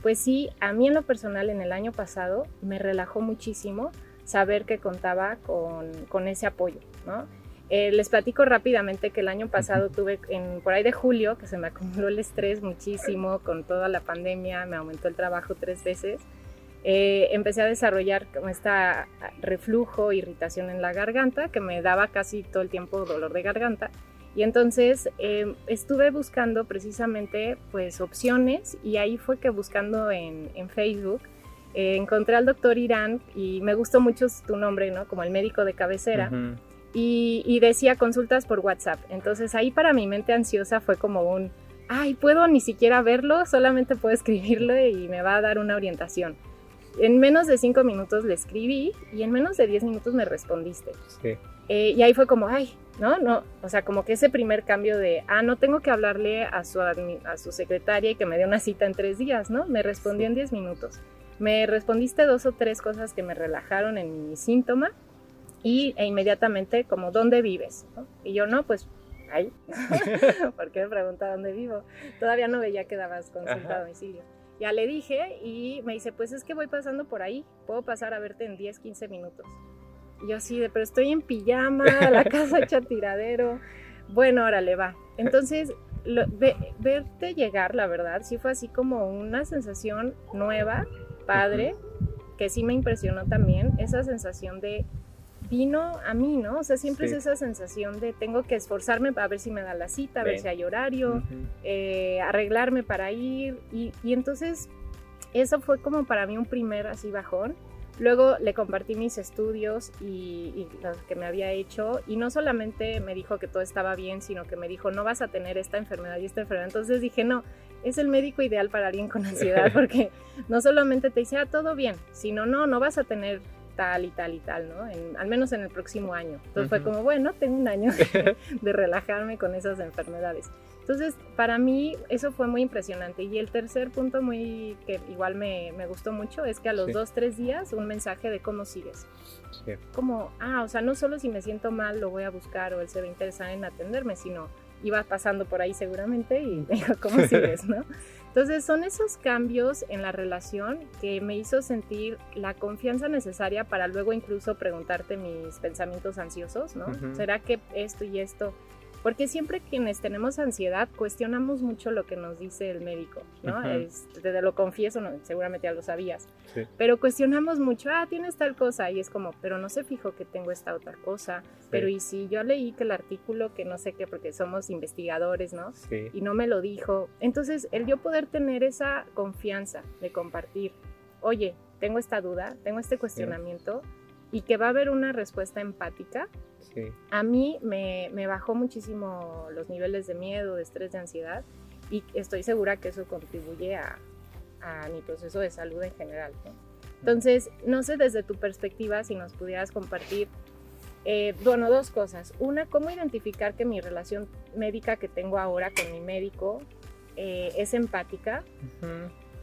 Pues sí, a mí en lo personal en el año pasado me relajó muchísimo saber que contaba con, ese apoyo, ¿no? Eh, les platico rápidamente que el año pasado tuve, en, por ahí de julio, que se me acumuló el estrés muchísimo con toda la pandemia, me aumentó el trabajo tres veces. Eh, empecé a desarrollar como esta reflujo, irritación en la garganta, que me daba casi todo el tiempo dolor de garganta. Y entonces em, estuve buscando precisamente pues opciones y ahí fue que buscando en, Facebook eh, encontré al doctor Irán y me gustó mucho tu nombre, ¿no? Como el médico de cabecera. y, y, decía consultas por WhatsApp. Entonces ahí para mi mente ansiosa fue como un, ay, puedo ni siquiera verlo, solamente puedo escribirlo y me va a dar una orientación. En menos de cinco minutos le escribí y en menos de diez minutos me respondiste. Sí. Eh, y ahí fue como, ay, ¿no? no O sea, como que ese primer cambio de, ah, no tengo que hablarle a su, a su secretaria y que me dé una cita en tres días, ¿no? Me respondió en diez minutos. Me respondiste dos o tres cosas que me relajaron en mi síntoma y e inmediatamente como, ¿dónde vives? Y yo, no, pues ahí. *laughs* ¿Por qué me pregunta dónde vivo? Todavía no veía que dabas consulta a domicilio. Ya le dije y me dice, pues es que voy pasando por ahí, puedo pasar a verte en 10, 15 minutos. Y yo así de, pero estoy en pijama, la casa hecha tiradero. Bueno, ahora le va. Entonces, verte llegar, la verdad, sí fue así como una sensación nueva, padre, que sí me impresionó también, esa sensación de vino a mí, ¿no? O sea, siempre es esa sensación de tengo que esforzarme para ver si me da la cita, a ver si hay horario, eh, arreglarme para ir. Y, y, entonces, eso fue como para mí un primer así bajón. Luego le compartí mis estudios y, lo que me había hecho y no solamente me dijo que todo estaba bien, sino que me dijo no vas a tener esta enfermedad y esta enfermedad. Entonces dije no, es el médico ideal para alguien con *laughs* ansiedad porque no solamente te dice ah, todo bien, sino no, no vas a tener tal y tal y tal, ¿no? al menos en el próximo año. Entonces fue como bueno, tengo un año *laughs* de relajarme con esas enfermedades. Entonces, para mí eso fue muy impresionante. Y el tercer punto muy que igual me, me gustó mucho es que a los dos, tres días un mensaje de cómo sigues. Como, ah, o sea, no solo si me siento mal lo voy a buscar o él se va a interesar en atenderme, sino, iba pasando por ahí seguramente y *laughs* me dijo, ¿cómo sigues, no? Entonces son esos cambios en la relación que me hizo sentir la confianza necesaria para luego incluso preguntarte mis pensamientos ansiosos, ¿no? ¿Será que esto y esto porque siempre quienes tenemos ansiedad cuestionamos mucho lo que nos dice el médico, ¿no? te, lo confieso, seguramente ya lo sabías, pero cuestionamos mucho, ah, tienes tal cosa, y es como, pero no se fijó que tengo esta otra cosa, pero y si yo leí que el artículo, que no sé qué, porque somos investigadores, ¿no? Y no me lo dijo. Entonces, el yo poder tener esa confianza de compartir, oye, tengo esta duda, tengo este cuestionamiento, y que va a haber una respuesta empática, a mí me, bajó muchísimo los niveles de miedo, de estrés, de ansiedad y estoy segura que eso contribuye a, mi proceso de salud en general. Entonces, no sé desde tu perspectiva si nos pudieras compartir, eh, bueno, dos cosas. Una, cómo identificar que mi relación médica que tengo ahora con mi médico eh, es empática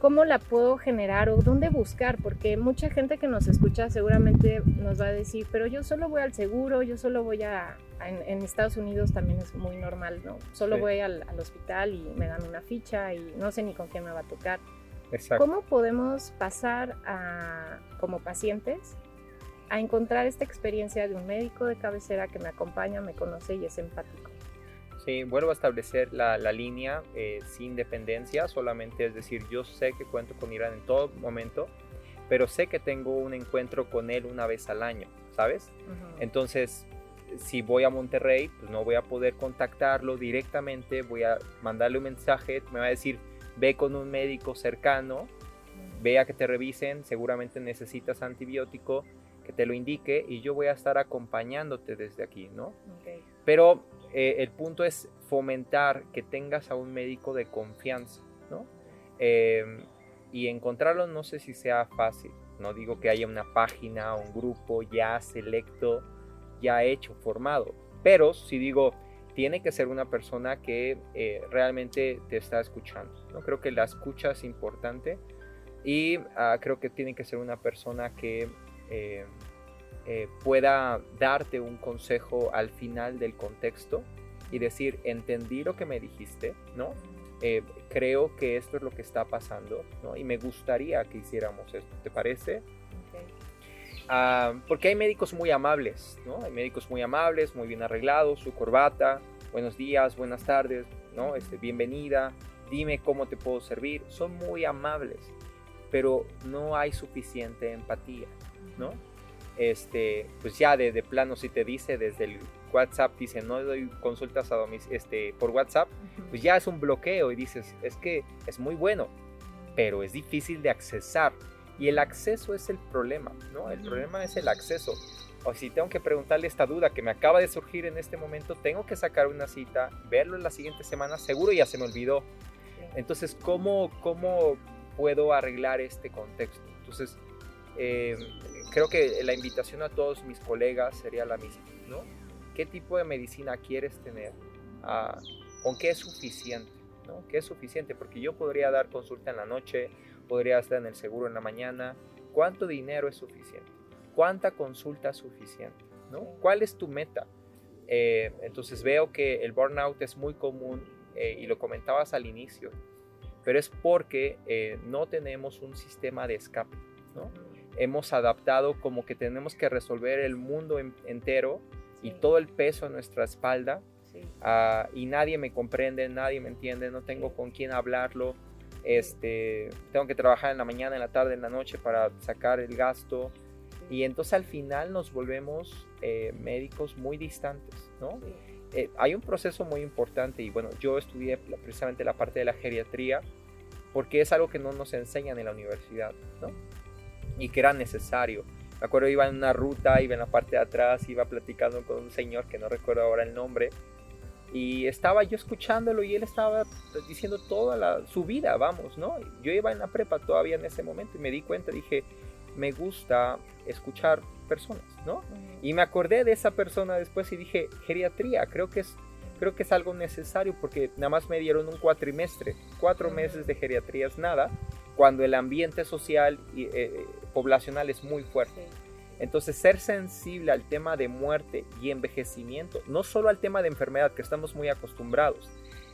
cómo la puedo generar o dónde buscar, porque mucha gente que nos escucha seguramente nos va a decir, pero yo solo voy al seguro, yo solo voy a, en, Estados Unidos también es muy normal, ¿no? Solo voy al, hospital y me dan una ficha y no sé ni con quién me va a tocar. Exacto. ¿Cómo podemos pasar a, como pacientes a encontrar esta experiencia de un médico de cabecera que me acompaña, me conoce y es empático? Sí, vuelvo a establecer la, línea eh, sin dependencia, solamente es decir, yo sé que cuento con Irán en todo momento, pero sé que tengo un encuentro con él una vez al año, ¿sabes? Entonces, si voy a Monterrey, pues no voy a poder contactarlo directamente, voy a mandarle un mensaje, me va a decir, ve con un médico cercano, vea que te revisen, seguramente necesitas antibiótico, que te lo indique y yo voy a estar acompañándote desde aquí, ¿no? Pero eh, el punto es fomentar que tengas a un médico de confianza, ¿no? Em, y encontrarlo no sé si sea fácil, no digo que haya una página, un grupo ya selecto, ya hecho, formado, pero si digo, tiene que ser una persona que eh, realmente te está escuchando, ¿no? Creo que la escucha es importante y ah, creo que tiene que ser una persona que eh, eh, pueda darte un consejo al final del contexto y decir, entendí lo que me dijiste, ¿no? Eh, creo que esto es lo que está pasando, ¿no? Y me gustaría que hiciéramos esto, ¿te parece? Ah, porque hay médicos muy amables, ¿no? Hay médicos muy amables, muy bien arreglados, su corbata, buenos días, buenas tardes, ¿no? Este, bienvenida, dime cómo te puedo servir. Son muy amables, pero no hay suficiente empatía, ¿no? este, pues ya de, de, plano si te dice desde el WhatsApp, dice no doy consultas a este, por WhatsApp, pues ya es un bloqueo y dices, es que es muy bueno, pero es difícil de accesar. Y el acceso es el problema, ¿no? El problema es el acceso. O si tengo que preguntarle esta duda que me acaba de surgir en este momento, tengo que sacar una cita, verlo en la siguiente semana, seguro ya se me olvidó. Entonces, ¿cómo, cómo puedo arreglar este contexto? Entonces, eh, creo que la invitación a todos mis colegas sería la misma, ¿no? ¿Qué tipo de medicina quieres tener? Ah, ¿Con qué es suficiente? ¿no? ¿Qué es suficiente? Porque yo podría dar consulta en la noche, podría estar en el seguro en la mañana. ¿Cuánto dinero es suficiente? ¿Cuánta consulta es suficiente? ¿no? ¿Cuál es tu meta? Eh, entonces veo que el burnout es muy común eh, y lo comentabas al inicio, pero es porque no tenemos un sistema de escape. ¿no? Hemos adaptado como que tenemos que resolver el mundo entero y todo el peso en nuestra espalda ah, y nadie me comprende, nadie me entiende, no tengo con quién hablarlo. Este, tengo que trabajar en la mañana, en la tarde, en la noche para sacar el gasto. Y entonces al final nos volvemos eh, médicos muy distantes, ¿no? Eh, hay un proceso muy importante y bueno, yo estudié precisamente la parte de la geriatría porque es algo que no nos enseñan en la universidad, ¿no? Y que era necesario. Me acuerdo iba en una ruta, iba en la parte de atrás, iba platicando con un señor que no recuerdo ahora el nombre y estaba yo escuchándolo y él estaba diciendo toda la, su vida, vamos, ¿no? Yo iba en la prepa todavía en ese momento y me di cuenta, dije, me gusta escuchar personas, ¿no? Y me acordé de esa persona después y dije, geriatría, creo que es creo que es algo necesario porque nada más me dieron un cuatrimestre, cuatro meses de geriatría es nada, cuando el ambiente social y eh, poblacional es muy fuerte. Entonces, ser sensible al tema de muerte y envejecimiento, no solo al tema de enfermedad, que estamos muy acostumbrados,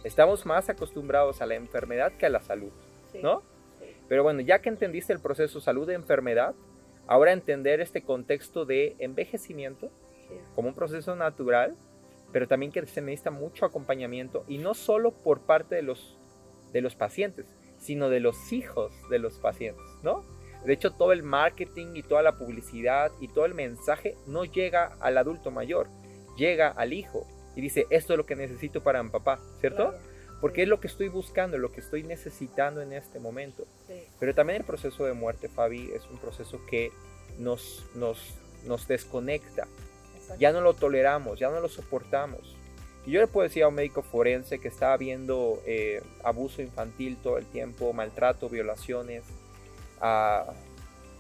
estamos más acostumbrados a la enfermedad que a la salud, ¿no? Pero bueno, ya que entendiste el proceso salud-enfermedad, ahora entender este contexto de envejecimiento como un proceso natural, pero también que se necesita mucho acompañamiento y no solo por parte de los, de los pacientes, sino de los hijos de los pacientes, ¿no? De hecho, todo el marketing y toda la publicidad y todo el mensaje no llega al adulto mayor, llega al hijo y dice, esto es lo que necesito para mi papá, ¿cierto? Porque es lo que estoy buscando, lo que estoy necesitando en este momento. Pero también el proceso de muerte, Fabi, es un proceso que nos, nos, nos desconecta. Ya no lo toleramos, ya no lo soportamos. Y yo le puedo decir a un médico forense que está viendo eh, abuso infantil todo el tiempo, maltrato, violaciones,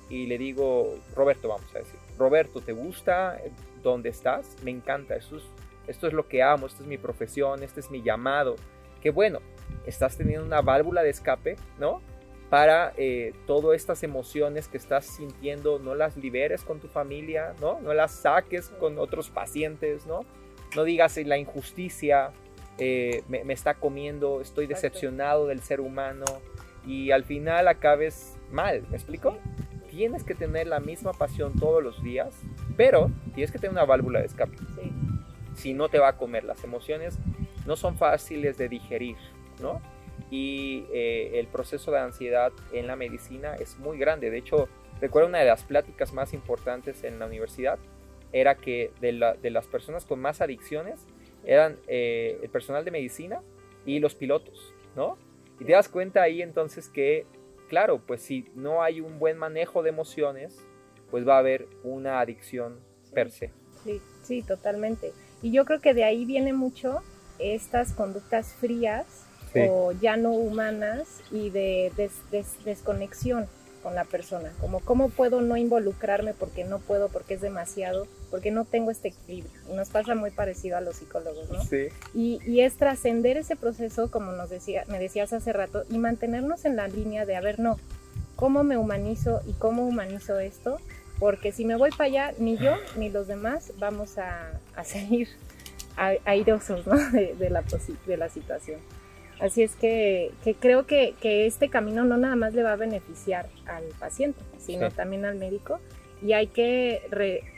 y le digo, Roberto, vamos a decir, Roberto, ¿te gusta dónde estás? Me encanta, esto es, esto es lo que amo, esta es mi profesión, este es mi llamado. Qué bueno, estás teniendo una válvula de escape, ¿no? Para eh, todas estas emociones que estás sintiendo, no las liberes con tu familia, ¿no? No las saques con otros pacientes, ¿no? No digas la injusticia eh, me, me, está comiendo, estoy decepcionado del ser humano y al final acabes mal, ¿me explico? Tienes que tener la misma pasión todos los días, pero tienes que tener una válvula de escape. Si no te va a comer, las emociones no son fáciles de digerir, ¿no? Y eh, el proceso de ansiedad en la medicina es muy grande. De hecho, recuerdo una de las pláticas más importantes en la universidad era que de, las personas con más adicciones eran eh, el personal de medicina y los pilotos, ¿no? Y te das cuenta ahí entonces que claro, pues si no hay un buen manejo de emociones, pues va a haber una adicción per se. Sí, sí, totalmente. Y yo creo que de ahí viene mucho estas conductas frías o ya no humanas y de desconexión con la persona, como cómo puedo no involucrarme porque no puedo, porque es demasiado, porque no tengo este equilibrio. Nos pasa muy parecido a los psicólogos, ¿no? Sí. Y, y es trascender ese proceso, como nos decía, me decías hace rato, y mantenernos en la línea de, a ver, no, ¿cómo me humanizo y cómo humanizo esto? Porque si me voy para allá, ni yo ni los demás vamos a, a seguir airosos ¿no? *laughs* de, de, la, de la situación. Así es que, creo que, este camino no nada más le va a beneficiar al paciente, sino también al médico. Y hay que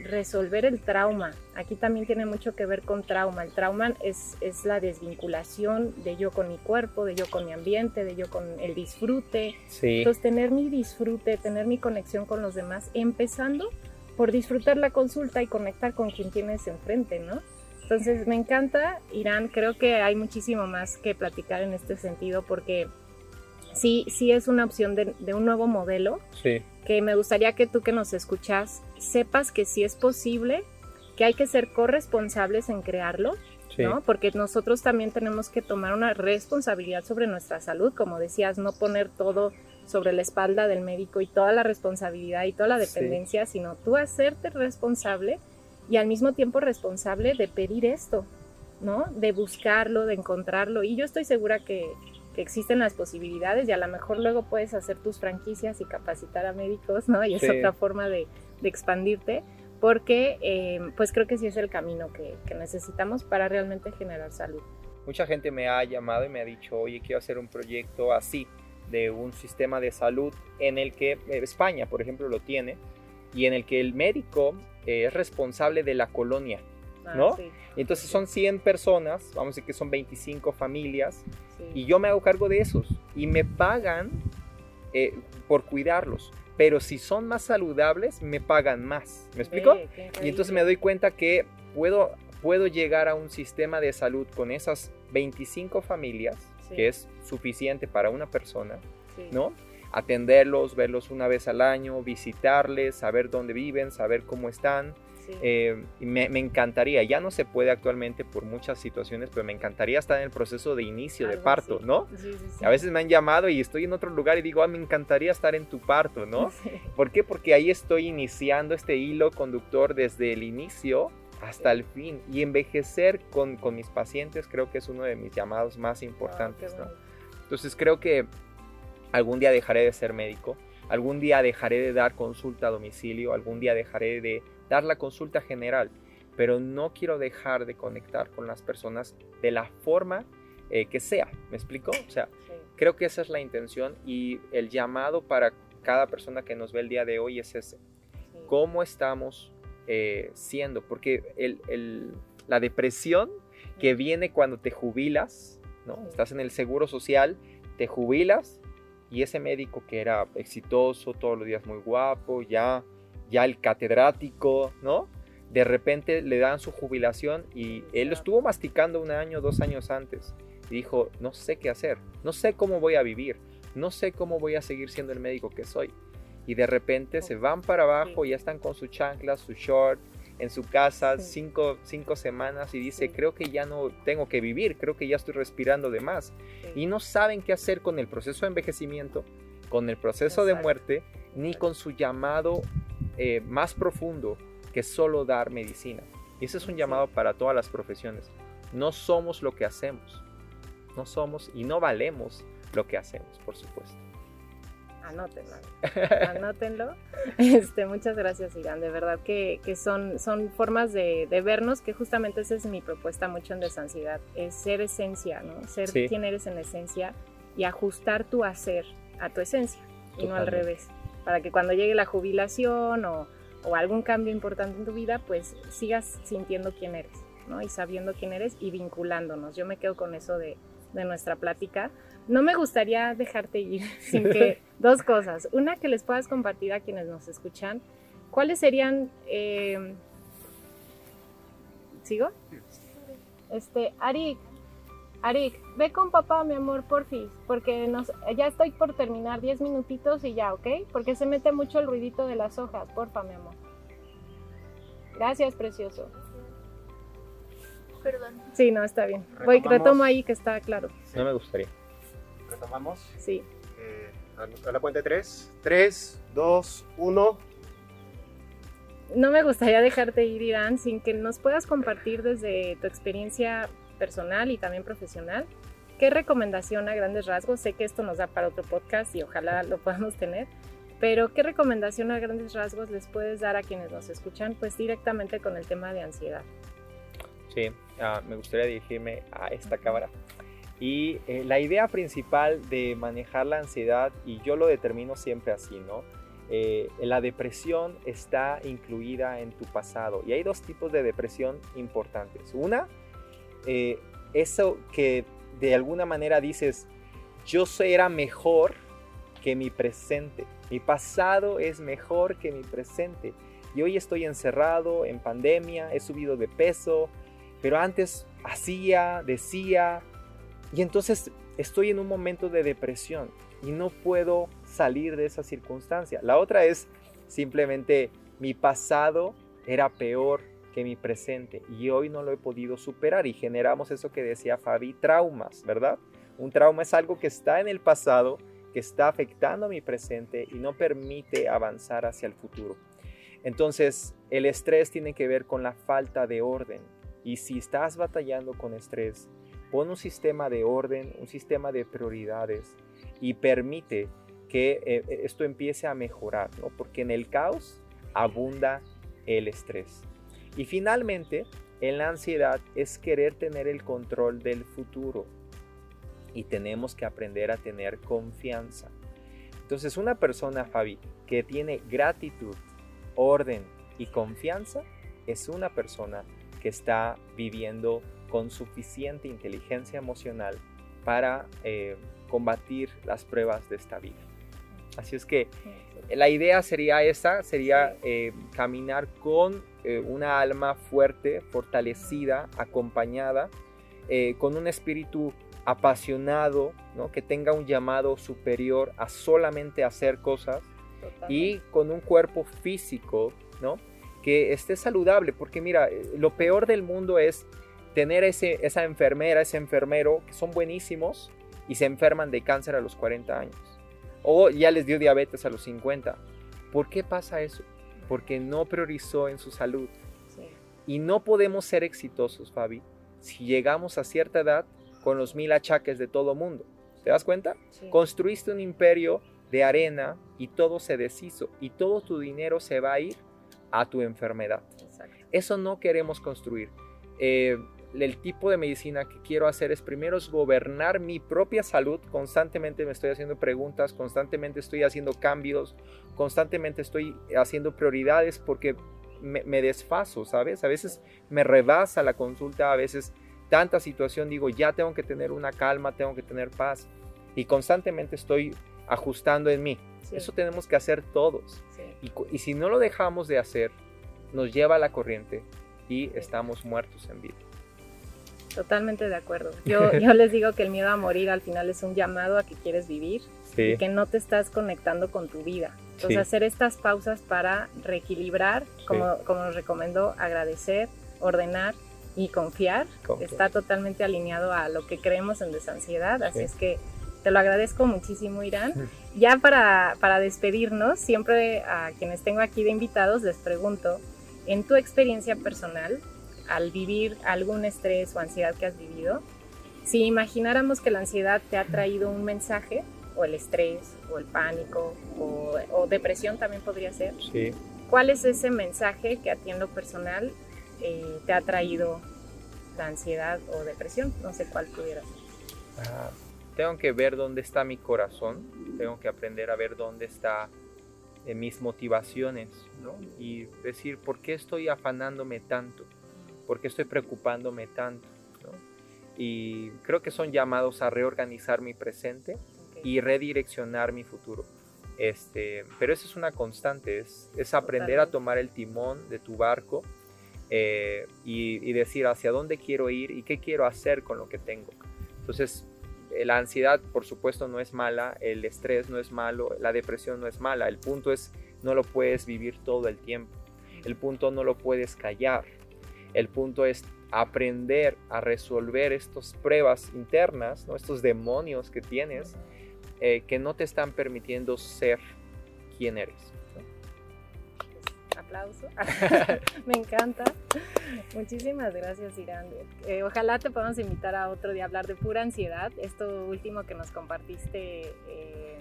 resolver el trauma. Aquí también tiene mucho que ver con trauma. El trauma es, es la desvinculación de yo con mi cuerpo, de yo con mi ambiente, de yo con el disfrute. Entonces, tener mi disfrute, tener mi conexión con los demás, empezando por disfrutar la consulta y conectar con quien tienes enfrente, ¿no? Entonces me encanta Irán, creo que hay muchísimo más que platicar en este sentido porque sí, sí es una opción de, un nuevo modelo sí. que me gustaría que tú que nos escuchas sepas que sí es posible, que hay que ser corresponsables en crearlo, ¿no? Porque nosotros también tenemos que tomar una responsabilidad sobre nuestra salud, como decías, no poner todo sobre la espalda del médico y toda la responsabilidad y toda la dependencia, sino tú hacerte responsable y al mismo tiempo responsable de pedir esto, ¿no? De buscarlo, de encontrarlo. Y yo estoy segura que, existen las posibilidades y a lo mejor luego puedes hacer tus franquicias y capacitar a médicos, ¿no? Y es otra forma de, expandirte, porque eh, pues creo que sí es el camino que, que necesitamos para realmente generar salud. Mucha gente me ha llamado y me ha dicho, oye, quiero hacer un proyecto así, de un sistema de salud en el que España, por ejemplo, lo tiene, y en el que el médico eh, es responsable de la colonia, ah, ¿no? Entonces son 100 personas, vamos a decir que son 25 familias, y yo me hago cargo de esos y me pagan eh, por cuidarlos. Pero si son más saludables, me pagan más. ¿Me explico? y entonces me doy cuenta que puedo, puedo llegar a un sistema de salud con esas 25 familias, que es suficiente para una persona, ¿no? Atenderlos, verlos una vez al año, visitarles, saber dónde viven, saber cómo están. Eh, me, encantaría, ya no se puede actualmente por muchas situaciones, pero me encantaría estar en el proceso de inicio de parto, ¿no? a veces me han llamado y estoy en otro lugar y digo, ah, me encantaría estar en tu parto, ¿no? *laughs* ¿Por qué? Porque ahí estoy iniciando este hilo conductor desde el inicio hasta el fin y envejecer con, con mis pacientes creo que es uno de mis llamados más importantes, ¿no? Entonces creo que algún día dejaré de ser médico, algún día dejaré de dar consulta a domicilio, algún día dejaré de dar la consulta general, pero no quiero dejar de conectar con las personas de la forma eh, que sea. ¿Me explico? O sea, creo que esa es la intención y el llamado para cada persona que nos ve el día de hoy es ese. ¿Cómo estamos eh, siendo? Porque la depresión que viene cuando te jubilas, ¿no? Estás en el seguro social, te jubilas y ese médico que era exitoso, todos los días muy guapo, ya, ya el catedrático, ¿no? De repente le dan su jubilación y él lo estuvo masticando un año, dos años antes dijo, no sé qué hacer, no sé cómo voy a vivir, no sé cómo voy a seguir siendo el médico que soy. Y de repente se van para abajo, ya están con su chancla, su short, en su casa cinco, semanas y dice, creo que ya no tengo que vivir, creo que ya estoy respirando de más. Y no saben qué hacer con el proceso de envejecimiento, con el proceso de muerte, ni con su llamado eh, más profundo, que solo dar medicina. Y ese es un llamado para todas las profesiones. No somos lo que hacemos, no somos y no valemos lo que hacemos, por supuesto. Anótenlo, anótenlo. *laughs* Este, muchas gracias, Irán. De verdad que, son, son formas de, vernos que justamente esa es mi propuesta mucho en Desansiedad, es ser esencia, ¿no? Ser quien eres en esencia y ajustar tu hacer a tu esencia y no al revés. Para que cuando llegue la jubilación o, o algún cambio importante en tu vida, pues sigas sintiendo quién eres, ¿no? Y sabiendo quién eres y vinculándonos. Yo me quedo con eso de, de nuestra plática, no me gustaría dejarte ir *laughs* sin que *laughs* dos cosas. Una, que les puedas compartir a quienes nos escuchan. ¿Cuáles serían... Eh, ¿Sigo? Este, Arik, Arik, ve con papá, mi amor, porfis, porque nos, ya estoy por terminar 10 minutitos y ya, ¿ok? Porque se mete mucho el ruidito de las hojas, porfa, mi amor. Gracias, precioso. Perdón. Sí, no, está bien. Voy, retomo ahí que está claro. No me gustaría. ¿Retomamos? Sí. Eh, a la cuenta de tres. Tres, dos, uno. No me gustaría dejarte ir, Irán, sin que nos puedas compartir desde tu experiencia personal y también profesional. ¿Qué recomendación a grandes rasgos? Sé que esto nos da para otro podcast y ojalá lo podamos tener, pero ¿qué recomendación a grandes rasgos les puedes dar a quienes nos escuchan? Pues directamente con el tema de ansiedad. Sí, ah, me gustaría dirigirme a esta cámara. Y eh, la idea principal de manejar la ansiedad, y yo lo determino siempre así, ¿no? Eh, la depresión está incluida en tu pasado. Y hay dos tipos de depresión importantes. Una, eh, eso que de alguna manera dices, yo era mejor que mi presente. Mi pasado es mejor que mi presente. Y hoy estoy encerrado en pandemia, he subido de peso, pero antes hacía, decía, y entonces estoy en un momento de depresión y no puedo salir de esa circunstancia. La otra es simplemente mi pasado era peor que mi presente y hoy no lo he podido superar y generamos eso que decía Fabi, traumas, ¿verdad? Un trauma es algo que está en el pasado, que está afectando a mi presente y no permite avanzar hacia el futuro. Entonces, el estrés tiene que ver con la falta de orden, y si estás batallando con estrés, pon un sistema de orden, un sistema de prioridades y permite que eh, eh, esto empiece a mejorar, ¿no? porque en el caos abunda el estrés. Y finalmente, en la ansiedad es querer tener el control del futuro y tenemos que aprender a tener confianza. Entonces, una persona, Fabi, que tiene gratitud, orden y confianza, es una persona que está viviendo con suficiente inteligencia emocional para eh, combatir las pruebas de esta vida. Así es que la idea sería esa, sería eh, caminar con eh, una alma fuerte, fortalecida, acompañada, con un espíritu apasionado, ¿no? que tenga un llamado superior a solamente hacer cosas y con un cuerpo físico, ¿no? que esté saludable, porque mira, lo peor del mundo es tener ese, esa enfermera, ese enfermero, que son buenísimos y se enferman de cáncer a los 40 años. O ya les dio diabetes a los 50. ¿Por qué pasa eso? Porque no priorizó en su salud. Y no podemos ser exitosos, Fabi, si llegamos a cierta edad con los mil achaques de todo mundo. ¿Te das cuenta? Construiste un imperio de arena y todo se deshizo y todo tu dinero se va a ir a tu enfermedad. Exacto. Eso no queremos construir. Eh, el tipo de medicina que quiero hacer es primero es gobernar mi propia salud. Constantemente me estoy haciendo preguntas, constantemente estoy haciendo cambios, constantemente estoy haciendo prioridades porque me, me desfaso, ¿sabes? A veces me rebasa la consulta, a veces tanta situación digo, ya tengo que tener una calma, tengo que tener paz. Y constantemente estoy ajustando en mí. Sí, Eso tenemos que hacer todos. sí. Y, cu- y si no lo dejamos de hacer, nos lleva a la corriente y estamos muertos en vida. Totalmente de acuerdo. *laughs* Yo, yo les digo que el miedo a morir al final es un llamado a que quieres vivir Sí, y que no te estás conectando con tu vida. Entonces Sí. hacer estas pausas para reequilibrar, como, como nos recomendó, agradecer, ordenar y confiar, Confiar. está totalmente alineado a lo que creemos en desansiedad. Así Sí. es que te lo agradezco muchísimo, Irán. *laughs* Ya para, para despedirnos, siempre a quienes tengo aquí de invitados les pregunto, en tu experiencia personal, al vivir algún estrés o ansiedad que has vivido, si imagináramos que la ansiedad te ha traído un mensaje, o el estrés, o el pánico, o, o depresión también podría ser, sí. ¿cuál es ese mensaje que a ti en lo personal eh, te ha traído la ansiedad o depresión? No sé cuál pudiera ser. Ah, tengo que ver dónde está mi corazón, tengo que aprender a ver dónde está eh, mis motivaciones, ¿no? Y decir, ¿por qué estoy afanándome tanto? ¿Por qué estoy preocupándome tanto? ¿no? Y creo que son llamados a reorganizar mi presente y redireccionar mi futuro. Este, pero eso es una constante, es, es aprender a tomar el timón de tu barco eh, y, y decir hacia dónde quiero ir y qué quiero hacer con lo que tengo. Entonces, eh, la ansiedad, por supuesto, no es mala, el estrés no es malo, la depresión no es mala. El punto es, no lo puedes vivir todo el tiempo. El punto no lo puedes callar. El punto es aprender a resolver estas pruebas internas, ¿no? estos demonios que tienes, eh, que no te están permitiendo ser quien eres. ¿no? Aplauso. *laughs* Me encanta. Muchísimas gracias, Irán. Eh, ojalá te podamos invitar a otro día a hablar de pura ansiedad. Esto último que nos compartiste, eh,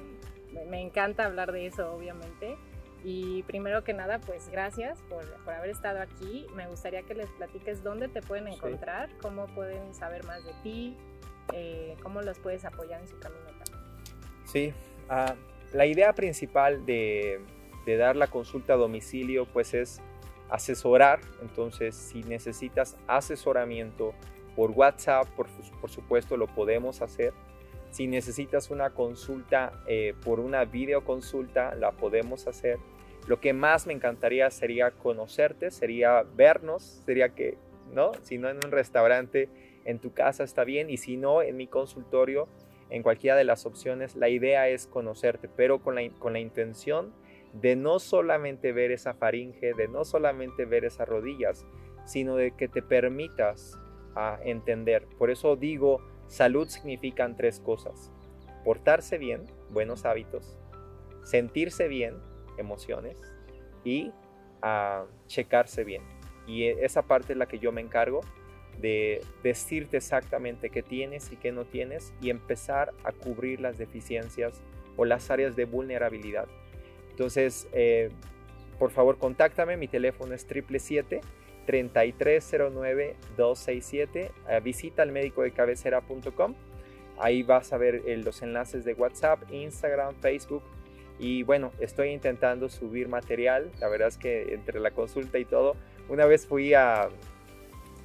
me- encanta hablar de eso, obviamente. Y primero que nada, pues gracias por, por haber estado aquí. Me gustaría que les platiques dónde te pueden Sí. encontrar, cómo pueden saber más de ti, eh, cómo los puedes apoyar en su camino. Sí, ah, la idea principal de, de dar la consulta a domicilio pues es asesorar, entonces si necesitas asesoramiento por WhatsApp, por, por supuesto lo podemos hacer. Si necesitas una consulta eh, por una videoconsulta, la podemos hacer. Lo que más me encantaría sería conocerte, sería vernos, sería que, ¿no? Si no en un restaurante, en tu casa está bien, y si no, en mi consultorio, en cualquiera de las opciones, la idea es conocerte, pero con la, con la intención de no solamente ver esa faringe, de no solamente ver esas rodillas, sino de que te permitas a entender. Por eso digo, Salud significan tres cosas. Portarse bien, buenos hábitos. Sentirse bien, emociones. Y uh, checarse bien. Y e, esa parte es la que yo me encargo de decirte exactamente qué tienes y qué no tienes y empezar a cubrir las deficiencias o las áreas de vulnerabilidad. Entonces, eh, por favor, contáctame. Mi teléfono es 777 3309-267. Ah, visita al médico de cabecera.com. Ahí vas a ver eh, los enlaces de WhatsApp, Instagram, Facebook. Y bueno, estoy intentando subir material. La verdad es que entre la consulta y todo, una vez fui a,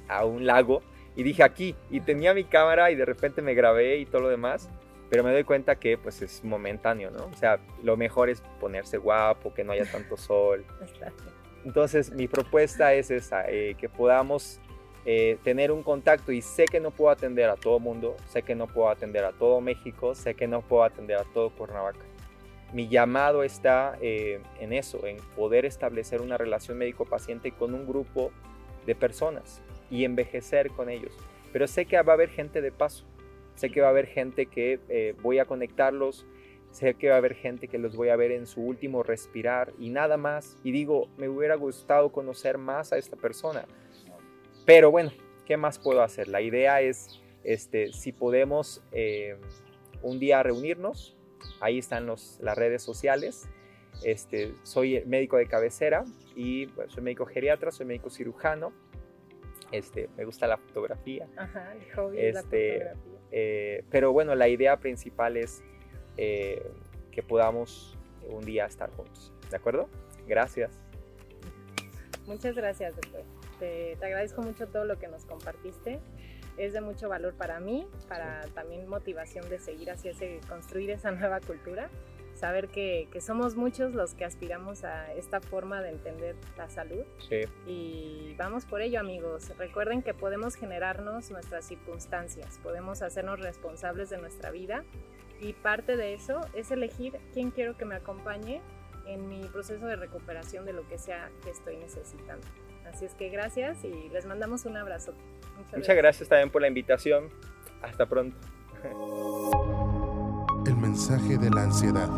a un lago y dije aquí, y tenía mi cámara y de repente me grabé y todo lo demás. Pero me doy cuenta que pues es momentáneo, ¿no? O sea, lo mejor es ponerse guapo, que no haya tanto sol. *laughs* entonces mi propuesta es esa eh, que podamos eh, tener un contacto y sé que no puedo atender a todo mundo sé que no puedo atender a todo México sé que no puedo atender a todo Cuernavaca mi llamado está eh, en eso en poder establecer una relación médico-paciente con un grupo de personas y envejecer con ellos. Pero sé que va a haber gente de paso, sé que va a haber gente que eh, voy a conectarlos, sé que va a haber gente que los voy a ver en su último respirar y nada más. Y digo, me hubiera gustado conocer más a esta persona. Pero bueno, ¿qué más puedo hacer? La idea es, este, si podemos eh, un día reunirnos ahí están los, las redes sociales. Este, soy médico de cabecera y soy médico geriatra, soy médico cirujano. Este, me gusta la fotografía. Ajá, el hobby es la Este, fotografía. Eh, pero bueno, la idea principal es eh, que podamos un día estar juntos. ¿De acuerdo? Gracias. Muchas gracias, doctor. Te, te agradezco mucho todo lo que nos compartiste. Es de mucho valor para mí, para también motivación de seguir hacia ese, construir esa nueva cultura. Saber que, que somos muchos los que aspiramos a esta forma de entender la salud Sí, y vamos por ello amigos. Recuerden que podemos generarnos nuestras circunstancias, podemos hacernos responsables de nuestra vida y parte de eso es elegir quién quiero que me acompañe en mi proceso de recuperación de lo que sea que estoy necesitando. Así es que gracias y les mandamos un abrazo. muchas gracias también por la invitación. Hasta pronto. El mensaje de la ansiedad.